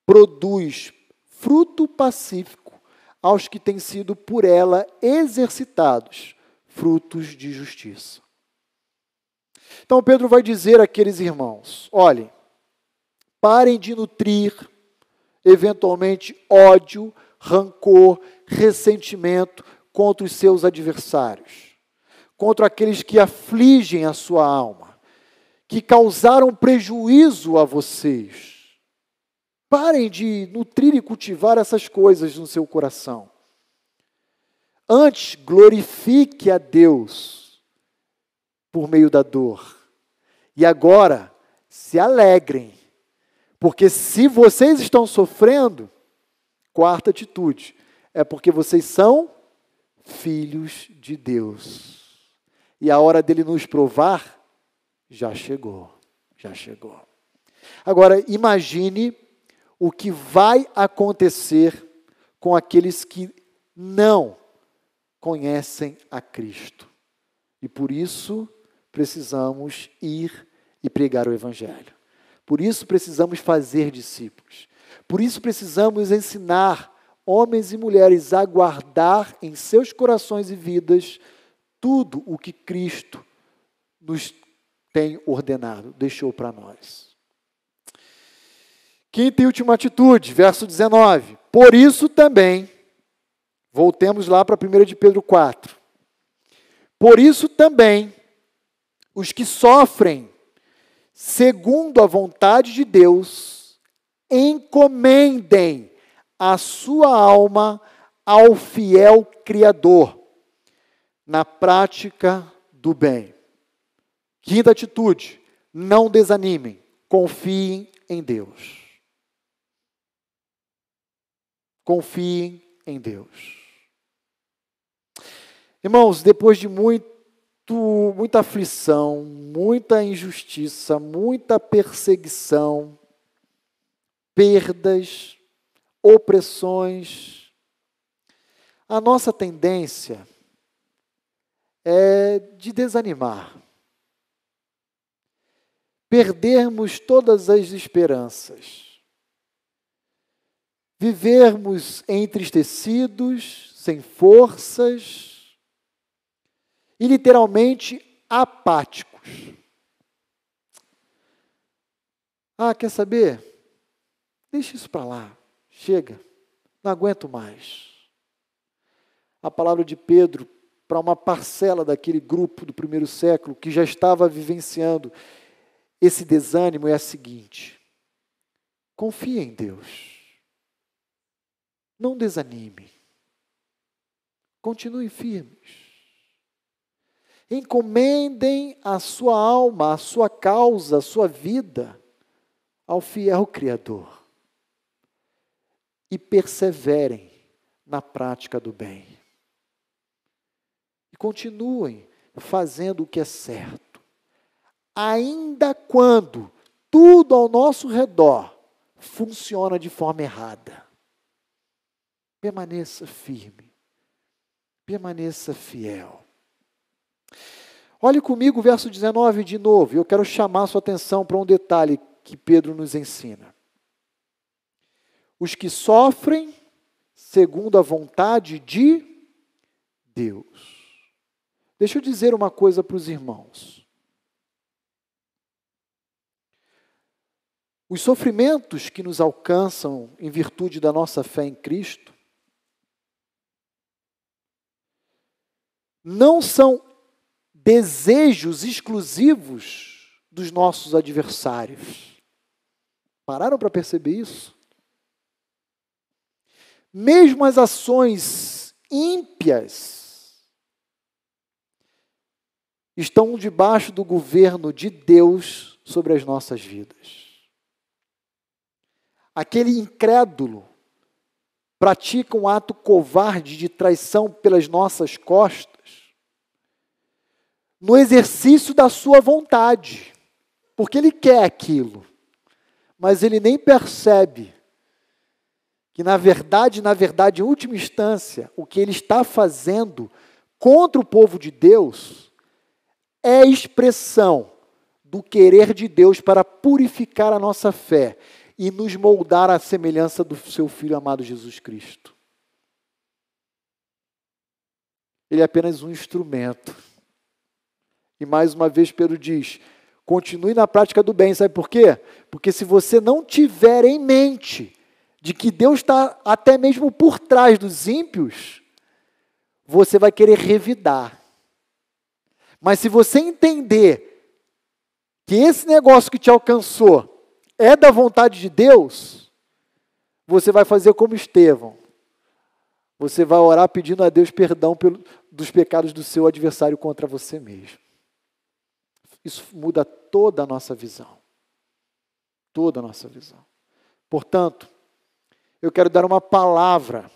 produz fruto pacífico aos que têm sido por ela exercitados, frutos de justiça. Então Pedro vai dizer àqueles irmãos: olhem, parem de nutrir eventualmente ódio, rancor, ressentimento contra os seus adversários, contra aqueles que afligem a sua alma que causaram prejuízo a vocês. Parem de nutrir e cultivar essas coisas no seu coração. Antes, glorifique a Deus por meio da dor. E agora, se alegrem, porque se vocês estão sofrendo, quarta atitude, é porque vocês são filhos de Deus. E a hora dele nos provar já chegou, já chegou. Agora, imagine o que vai acontecer com aqueles que não conhecem a Cristo. E por isso precisamos ir e pregar o Evangelho. Por isso precisamos fazer discípulos. Por isso precisamos ensinar homens e mulheres a guardar em seus corações e vidas tudo o que Cristo nos tem ordenado, deixou para nós. Quinta e última atitude, verso 19. Por isso também, voltemos lá para 1 de Pedro 4. Por isso também, os que sofrem segundo a vontade de Deus, encomendem a sua alma ao fiel Criador, na prática do bem. Quinta atitude: não desanimem, confiem em Deus. Confiem em Deus. Irmãos, depois de muito, muita aflição, muita injustiça, muita perseguição, perdas, opressões, a nossa tendência é de desanimar, perdermos todas as esperanças, vivermos entristecidos, sem forças e literalmente apáticos. Ah, quer saber? Deixa isso para lá. Chega, não aguento mais. A palavra de Pedro para uma parcela daquele grupo do primeiro século que já estava vivenciando esse desânimo é a seguinte: confie em Deus. Não desanime. Continue firmes. Encomendem a sua alma, a sua causa, a sua vida ao fiel Criador e perseverem na prática do bem. E continuem fazendo o que é certo, ainda quando tudo ao nosso redor funciona de forma errada. Permaneça firme, permaneça fiel. Olhe comigo o verso 19 de novo, eu quero chamar sua atenção para um detalhe que Pedro nos ensina os que sofrem segundo a vontade de Deus. Deixa eu dizer uma coisa para os irmãos. Os sofrimentos que nos alcançam em virtude da nossa fé em Cristo não são desejos exclusivos dos nossos adversários. Pararam para perceber isso? mesmo as ações ímpias estão debaixo do governo de Deus sobre as nossas vidas. Aquele incrédulo pratica um ato covarde de traição pelas nossas costas, no exercício da sua vontade, porque ele quer aquilo, mas ele nem percebe que na verdade, na verdade, em última instância, o que ele está fazendo contra o povo de Deus é expressão do querer de Deus para purificar a nossa fé e nos moldar à semelhança do seu filho amado Jesus Cristo. Ele é apenas um instrumento. E mais uma vez Pedro diz: continue na prática do bem, sabe por quê? Porque se você não tiver em mente de que Deus está até mesmo por trás dos ímpios, você vai querer revidar. Mas se você entender que esse negócio que te alcançou é da vontade de Deus, você vai fazer como Estevão. Você vai orar pedindo a Deus perdão pelo, dos pecados do seu adversário contra você mesmo. Isso muda toda a nossa visão. Toda a nossa visão. Portanto, eu quero dar uma palavra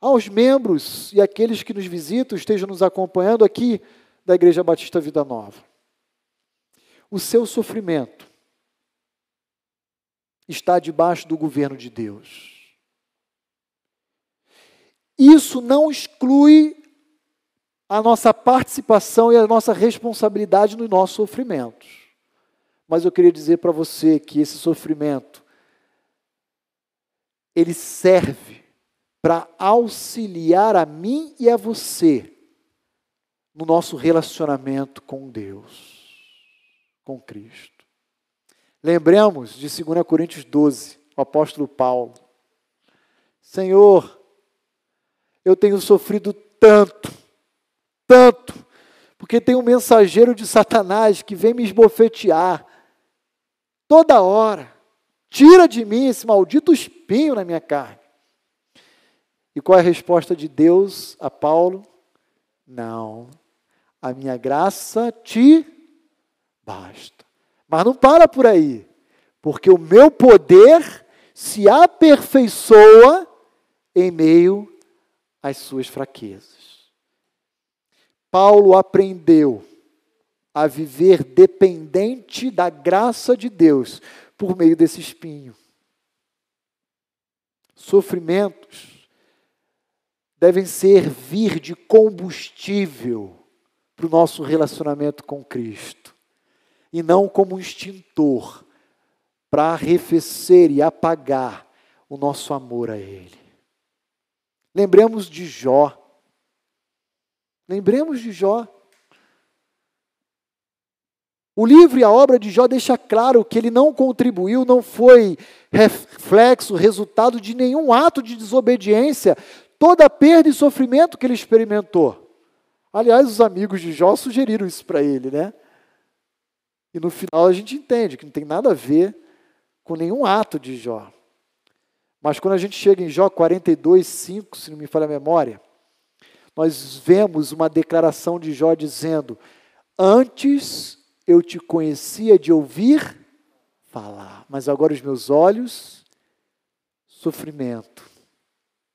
aos membros e aqueles que nos visitam, estejam nos acompanhando aqui da Igreja Batista Vida Nova. O seu sofrimento está debaixo do governo de Deus. Isso não exclui a nossa participação e a nossa responsabilidade nos nossos sofrimentos. Mas eu queria dizer para você que esse sofrimento ele serve para auxiliar a mim e a você no nosso relacionamento com Deus, com Cristo. Lembremos de 2 Coríntios 12, o apóstolo Paulo. Senhor, eu tenho sofrido tanto, tanto, porque tem um mensageiro de Satanás que vem me esbofetear toda hora. Tira de mim esse maldito espinho na minha carne. E qual é a resposta de Deus a Paulo? Não, a minha graça te basta. Mas não para por aí, porque o meu poder se aperfeiçoa em meio às suas fraquezas. Paulo aprendeu a viver dependente da graça de Deus por meio desse espinho. Sofrimentos devem servir de combustível para o nosso relacionamento com Cristo, e não como um extintor para arrefecer e apagar o nosso amor a Ele. Lembremos de Jó. Lembremos de Jó. O livro e a obra de Jó deixa claro que ele não contribuiu, não foi reflexo, resultado de nenhum ato de desobediência, toda a perda e sofrimento que ele experimentou. Aliás, os amigos de Jó sugeriram isso para ele, né? E no final a gente entende que não tem nada a ver com nenhum ato de Jó. Mas quando a gente chega em Jó 42, 5, se não me falha a memória, nós vemos uma declaração de Jó dizendo: Antes eu te conhecia de ouvir falar, mas agora os meus olhos, sofrimento,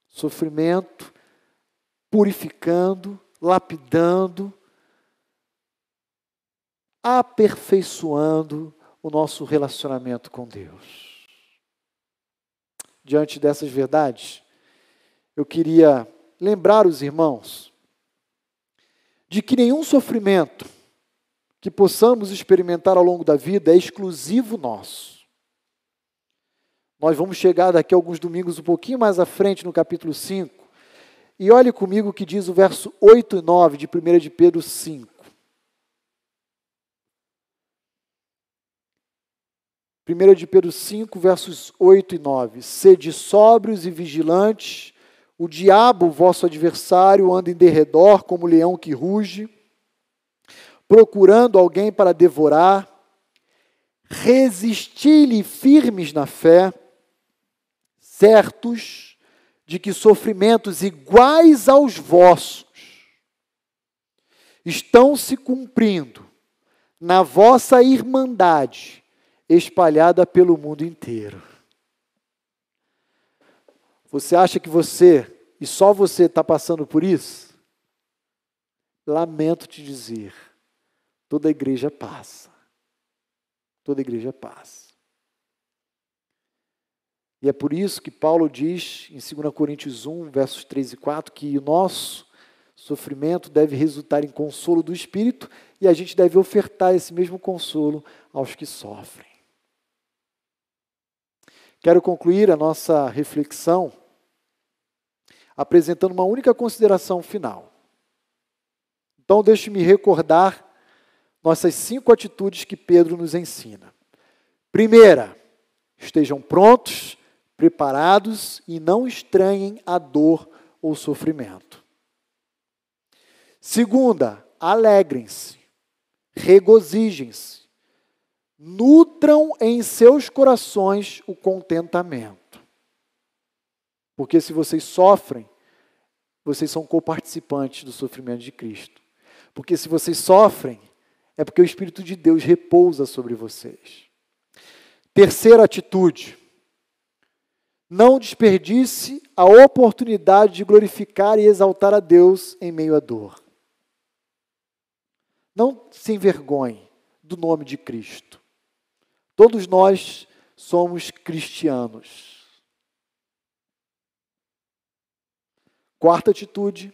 sofrimento, purificando, lapidando, aperfeiçoando o nosso relacionamento com Deus diante dessas verdades, eu queria lembrar os irmãos de que nenhum sofrimento que possamos experimentar ao longo da vida é exclusivo nosso. Nós vamos chegar daqui a alguns domingos um pouquinho mais à frente no capítulo 5. E olhe comigo o que diz o verso 8 e 9 de 1 de Pedro 5. 1 de Pedro 5, versos 8 e 9. Sede sóbrios e vigilantes, o diabo, vosso adversário, anda em derredor como leão que ruge, procurando alguém para devorar. Resisti-lhe firmes na fé, certos de que sofrimentos iguais aos vossos estão se cumprindo na vossa irmandade espalhada pelo mundo inteiro. Você acha que você, e só você está passando por isso? Lamento te dizer, toda igreja passa. Toda igreja passa. E é por isso que Paulo diz em 2 Coríntios 1, versos 3 e 4, que o nosso sofrimento deve resultar em consolo do Espírito e a gente deve ofertar esse mesmo consolo aos que sofrem. Quero concluir a nossa reflexão apresentando uma única consideração final. Então, deixe-me recordar nossas cinco atitudes que Pedro nos ensina. Primeira, estejam prontos, preparados e não estranhem a dor ou sofrimento. Segunda, alegrem-se, regozijem-se, nutram em seus corações o contentamento. Porque se vocês sofrem, vocês são coparticipantes do sofrimento de Cristo. Porque se vocês sofrem, é porque o Espírito de Deus repousa sobre vocês. Terceira atitude: não desperdice a oportunidade de glorificar e exaltar a Deus em meio à dor. Não se envergonhe do nome de Cristo. Todos nós somos cristianos. Quarta atitude,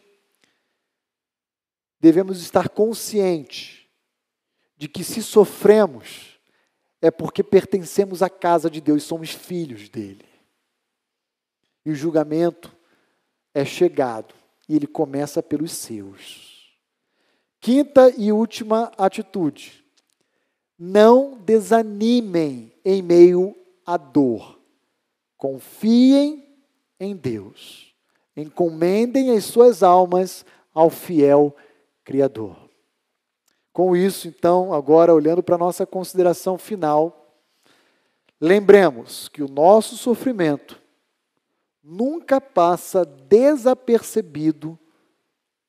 devemos estar conscientes de que se sofremos, é porque pertencemos à casa de Deus, somos filhos dele. E o julgamento é chegado, e ele começa pelos seus. Quinta e última atitude: não desanimem em meio à dor. Confiem em Deus. Encomendem as suas almas ao fiel Criador. Com isso, então, agora olhando para a nossa consideração final, lembremos que o nosso sofrimento nunca passa desapercebido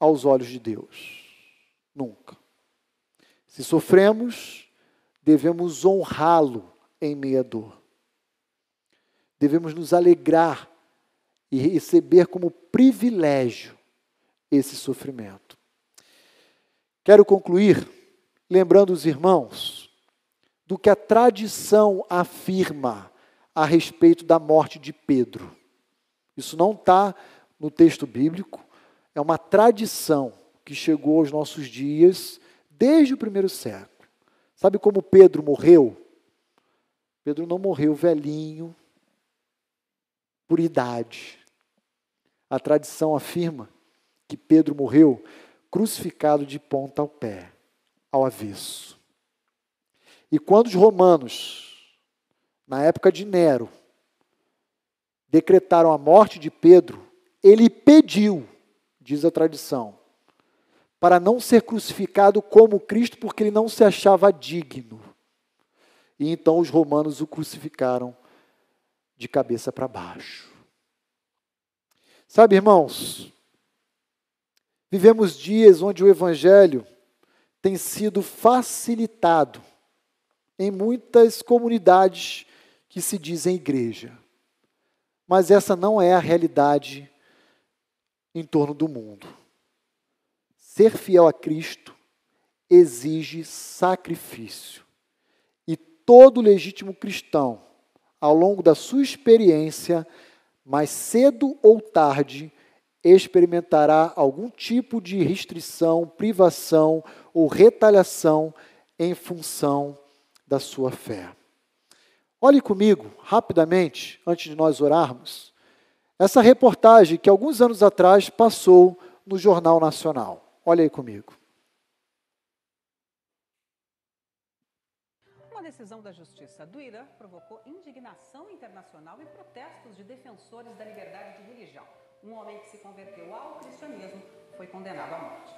aos olhos de Deus. Nunca. Se sofremos, devemos honrá-lo em meia dor. Devemos nos alegrar e receber como privilégio esse sofrimento. Quero concluir lembrando os irmãos do que a tradição afirma a respeito da morte de Pedro. Isso não está no texto bíblico, é uma tradição que chegou aos nossos dias desde o primeiro século. Sabe como Pedro morreu? Pedro não morreu velhinho, por idade. A tradição afirma que Pedro morreu crucificado de ponta ao pé, ao avesso. E quando os romanos, na época de Nero, decretaram a morte de Pedro, ele pediu, diz a tradição, para não ser crucificado como Cristo, porque ele não se achava digno. E então os romanos o crucificaram de cabeça para baixo. Sabe, irmãos, vivemos dias onde o evangelho tem sido facilitado em muitas comunidades que se dizem igreja. Mas essa não é a realidade em torno do mundo. Ser fiel a Cristo exige sacrifício. E todo legítimo cristão, ao longo da sua experiência, mais cedo ou tarde, experimentará algum tipo de restrição, privação ou retaliação em função da sua fé. Olhe comigo, rapidamente, antes de nós orarmos, essa reportagem que alguns anos atrás passou no Jornal Nacional. Olha aí comigo. Uma decisão da Justiça do Irã provocou indignação internacional e protestos de defensores da liberdade de religião. Um homem que se converteu ao cristianismo foi condenado à morte.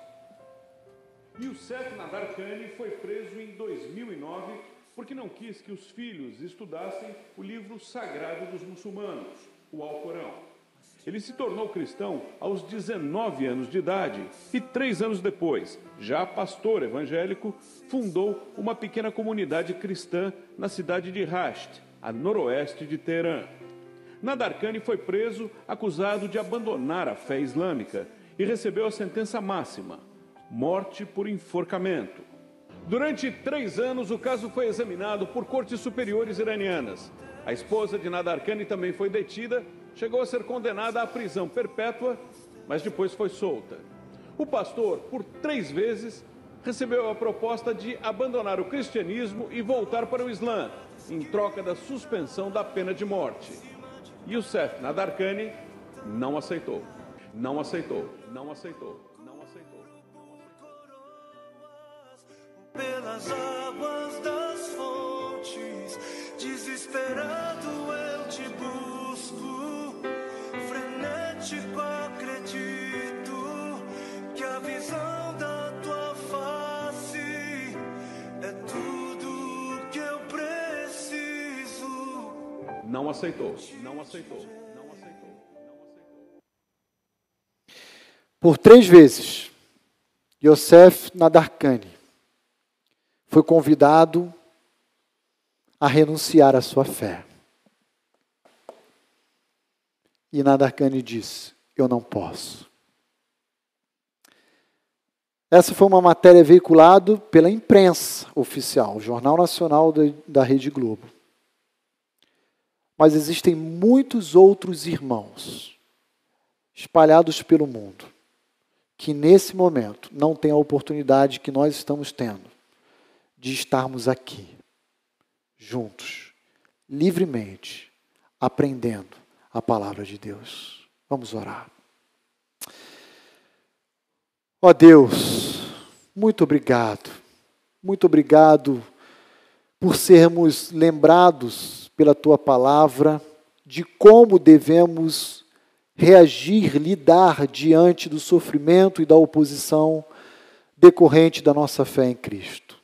Youssef Nadarkhani foi preso em 2009 porque não quis que os filhos estudassem o livro sagrado dos muçulmanos, o Alcorão. Ele se tornou cristão aos 19 anos de idade e, três anos depois, já pastor evangélico, fundou uma pequena comunidade cristã na cidade de Rasht, a noroeste de Teherã. Nadarkhani foi preso acusado de abandonar a fé islâmica e recebeu a sentença máxima: morte por enforcamento. Durante três anos, o caso foi examinado por cortes superiores iranianas. A esposa de Nadarkhani também foi detida, chegou a ser condenada à prisão perpétua, mas depois foi solta. O pastor, por três vezes, recebeu a proposta de abandonar o cristianismo e voltar para o Islã, em troca da suspensão da pena de morte. Youssef Nadarkhani não aceitou. Não aceitou. Não aceitou. Não aceitou. pelas águas das fontes, desesperado eu te busco, frenético acredito que a visão da tua face é tudo que eu preciso. Não aceitou. Não aceitou. Não aceitou. Por três vezes, Yosef Nadarkhani foi convidado a renunciar à sua fé. E Nadarkhani disse: Eu não posso. Essa foi uma matéria veiculada pela imprensa oficial, o Jornal Nacional da Rede Globo. mas existem muitos outros irmãos espalhados pelo mundo que nesse momento não têm a oportunidade que nós estamos tendo de estarmos aqui, juntos, livremente, aprendendo a palavra de Deus. Vamos orar. Ó Deus, muito obrigado, muito obrigado por sermos lembrados pela tua palavra de como devemos reagir, lidar diante do sofrimento e da oposição decorrente da nossa fé em Cristo.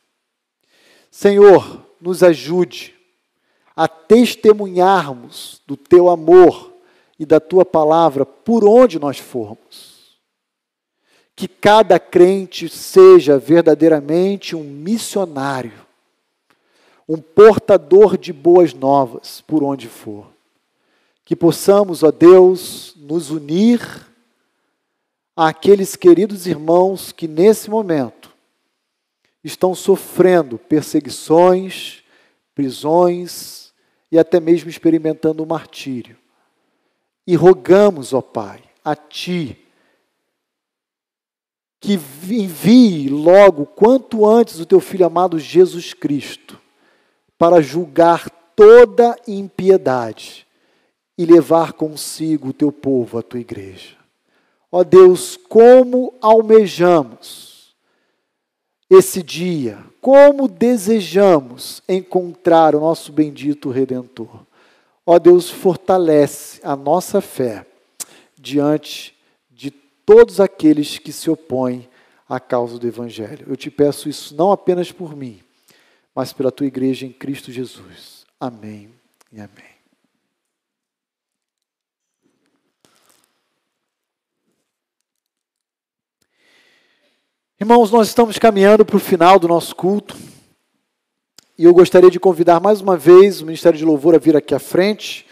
Senhor, nos ajude a testemunharmos do teu amor e da tua palavra por onde nós formos que cada crente seja verdadeiramente um missionário, um portador de boas novas por onde for. Que possamos, ó Deus, nos unir àqueles queridos irmãos que nesse momento estão sofrendo perseguições, prisões e até mesmo experimentando o martírio. E rogamos, ó Pai, a Ti, que envie logo, quanto antes, o teu filho amado Jesus Cristo, para julgar toda impiedade e levar consigo o teu povo, a tua igreja. Ó Deus, como almejamos esse dia, como desejamos encontrar o nosso bendito Redentor. Ó Deus, fortalece a nossa fé diante todos aqueles que se opõem à causa do Evangelho. Eu te peço isso não apenas por mim, mas pela tua igreja em Cristo Jesus. Amém e amém. Irmãos, nós estamos caminhando para o final do nosso culto. E eu gostaria de convidar mais uma vez o Ministério de Louvor a vir aqui à frente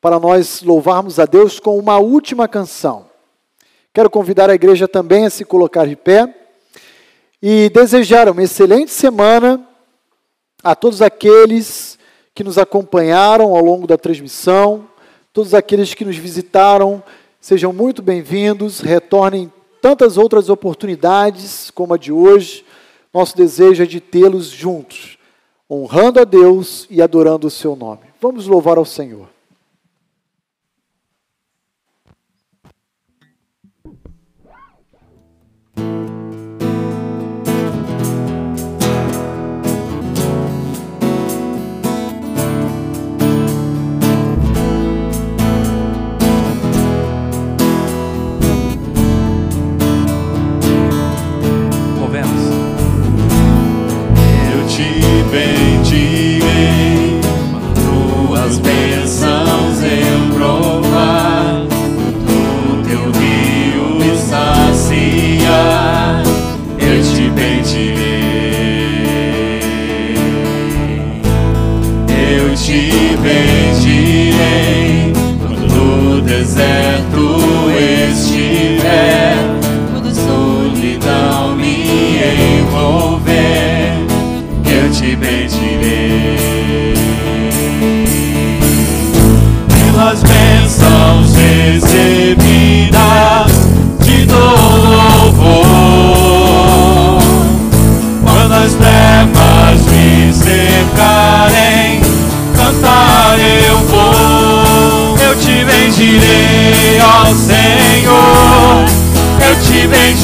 para nós louvarmos a Deus com uma última canção. Quero convidar a igreja também a se colocar de pé e desejar uma excelente semana a todos aqueles que nos acompanharam ao longo da transmissão, todos aqueles que nos visitaram, sejam muito bem-vindos, retornem tantas outras oportunidades como a de hoje. Nosso desejo é de tê-los juntos, honrando a Deus e adorando o seu nome. Vamos louvar ao Senhor.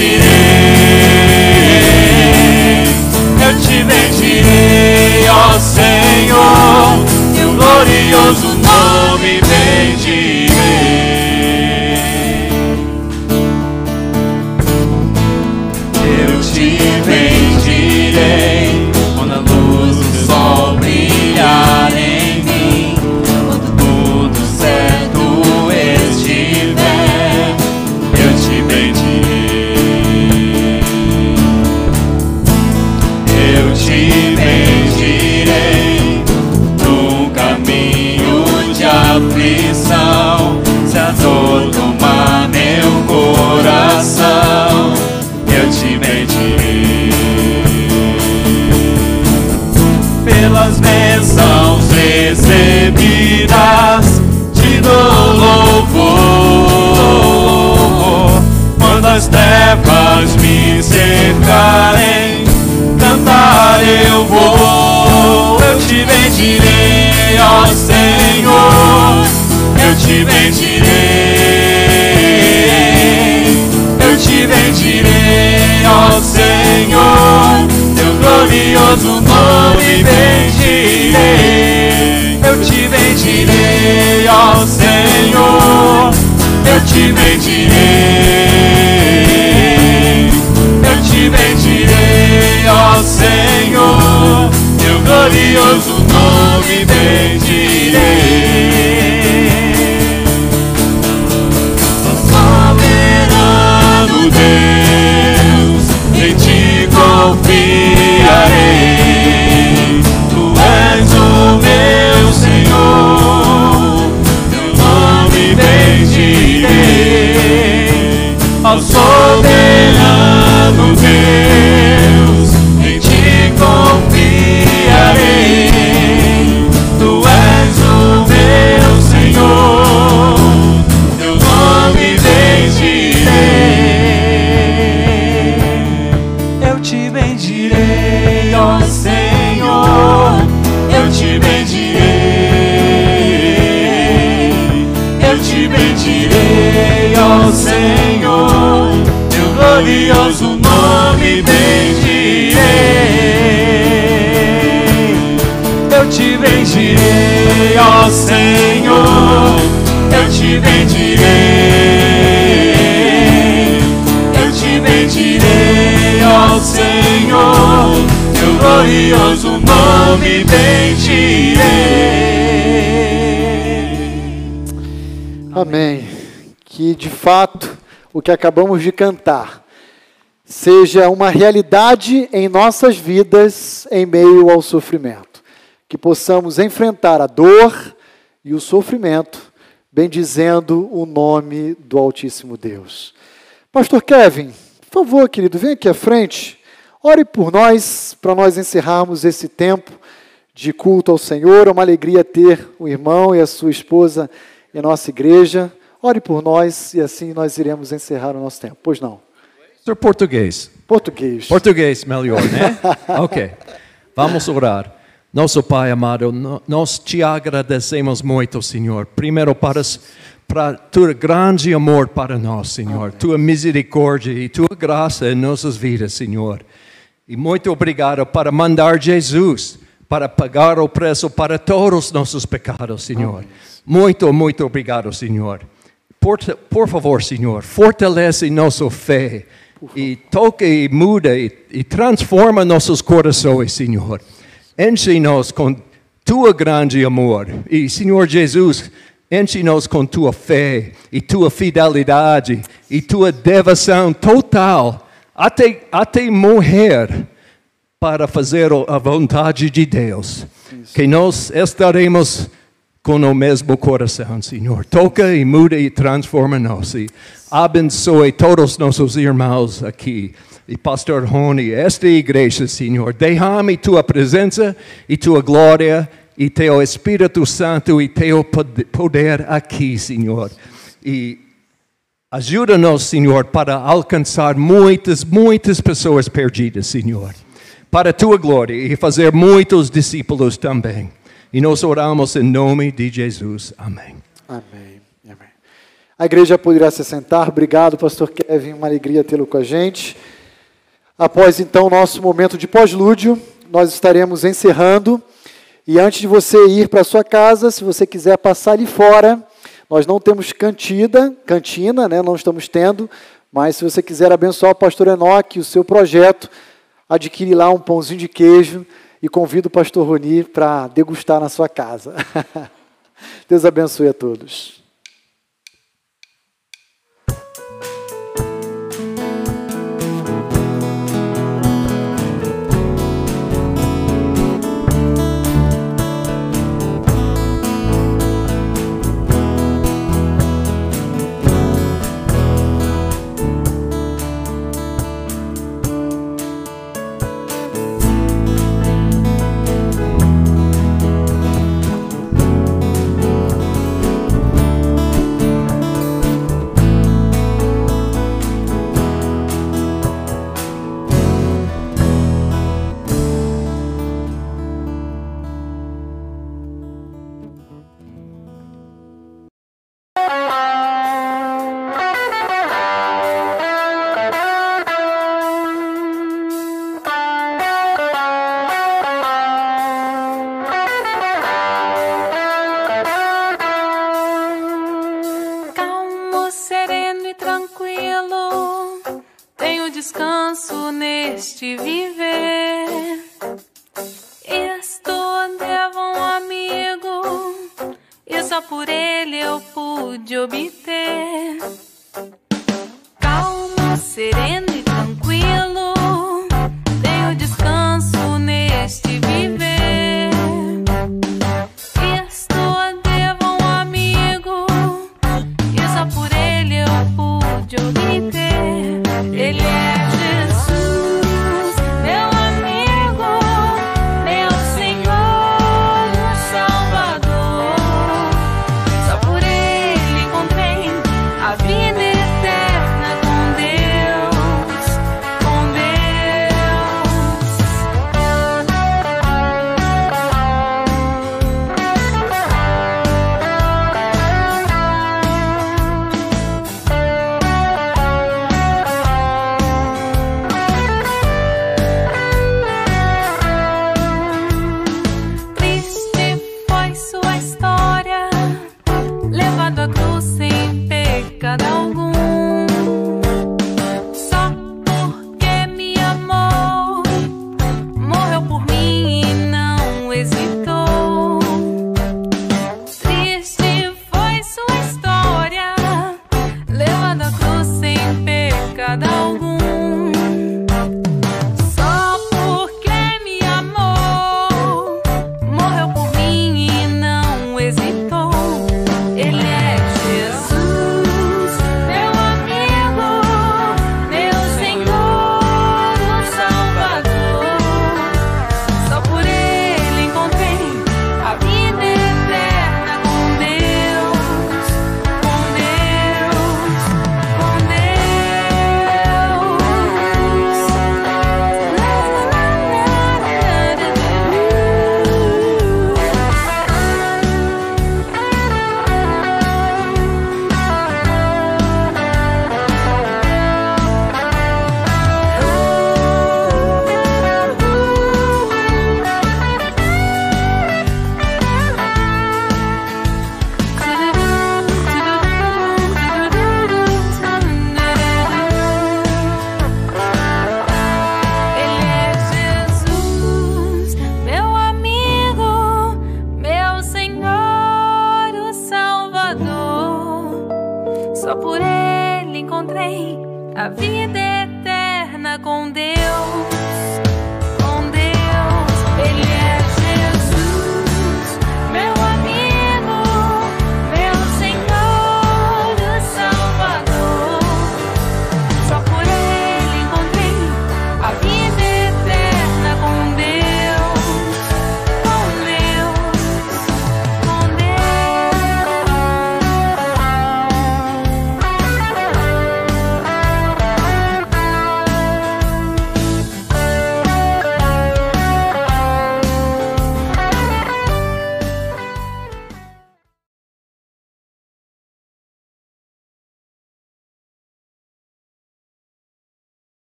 Pelas glorioso nome bendirei. Soberano Deus, em ti confiarei. Tu és o meu Senhor, teu nome bendirei. Ao soberano Deus, Senhor, eu te bendirei. Eu te bendirei, ó Senhor, teu glorioso nome bendirei. Amém. Que de fato o que acabamos de cantar seja uma realidade em nossas vidas em meio ao sofrimento. Que possamos enfrentar a dor e o sofrimento, bendizendo o nome do Altíssimo Deus. Pastor Kevin, por favor, querido, vem aqui à frente. Ore por nós, para nós encerrarmos esse tempo de culto ao Senhor. É uma alegria ter o irmão e a sua esposa em nossa igreja. Ore por nós e assim nós iremos encerrar o nosso tempo. Pois não? Senhor português. Português. Português melhor, né? ok. Vamos orar. Nosso Pai amado, nós te agradecemos muito, Senhor. Primeiro para, para teu grande amor para nós, Senhor. Tua misericórdia e tua graça em nossas vidas, Senhor. E muito obrigado para mandar Jesus para pagar o preço para todos os nossos pecados, Senhor. Muito, muito obrigado, Senhor. Por, por favor, Senhor, fortalece nossa fé e toca e muda e, e transforma nossos corações, Senhor. Enche-nos com tua grande amor. E, Senhor Jesus, enche-nos com tua fé e tua fidelidade e tua devoção total até, até morrer para fazer a vontade de Deus. Que nós estaremos com o mesmo coração, Senhor. Toca e muda e transforma-nos. E abençoe todos nossos irmãos aqui. E Pastor Rony, esta igreja, Senhor, derrame tua presença e tua glória e teu Espírito Santo e teu pod- poder aqui, Senhor. E Ajuda-nos, Senhor, para alcançar muitas, muitas pessoas perdidas, Senhor, para tua glória e fazer muitos discípulos também. E nós oramos em nome de Jesus. Amém. Amém. Amém. A igreja poderá se sentar. Obrigado, pastor Kevin. Uma alegria tê-lo com a gente. Após então o nosso momento de pós-lúdio, nós estaremos encerrando. E antes de você ir para sua casa, se você quiser passar ali fora, nós não temos cantina, cantina, né? Não estamos tendo, mas se você quiser abençoar o pastor Enoque, o seu projeto, adquire lá um pãozinho de queijo e convido o pastor Roni para degustar na sua casa. Deus abençoe a todos.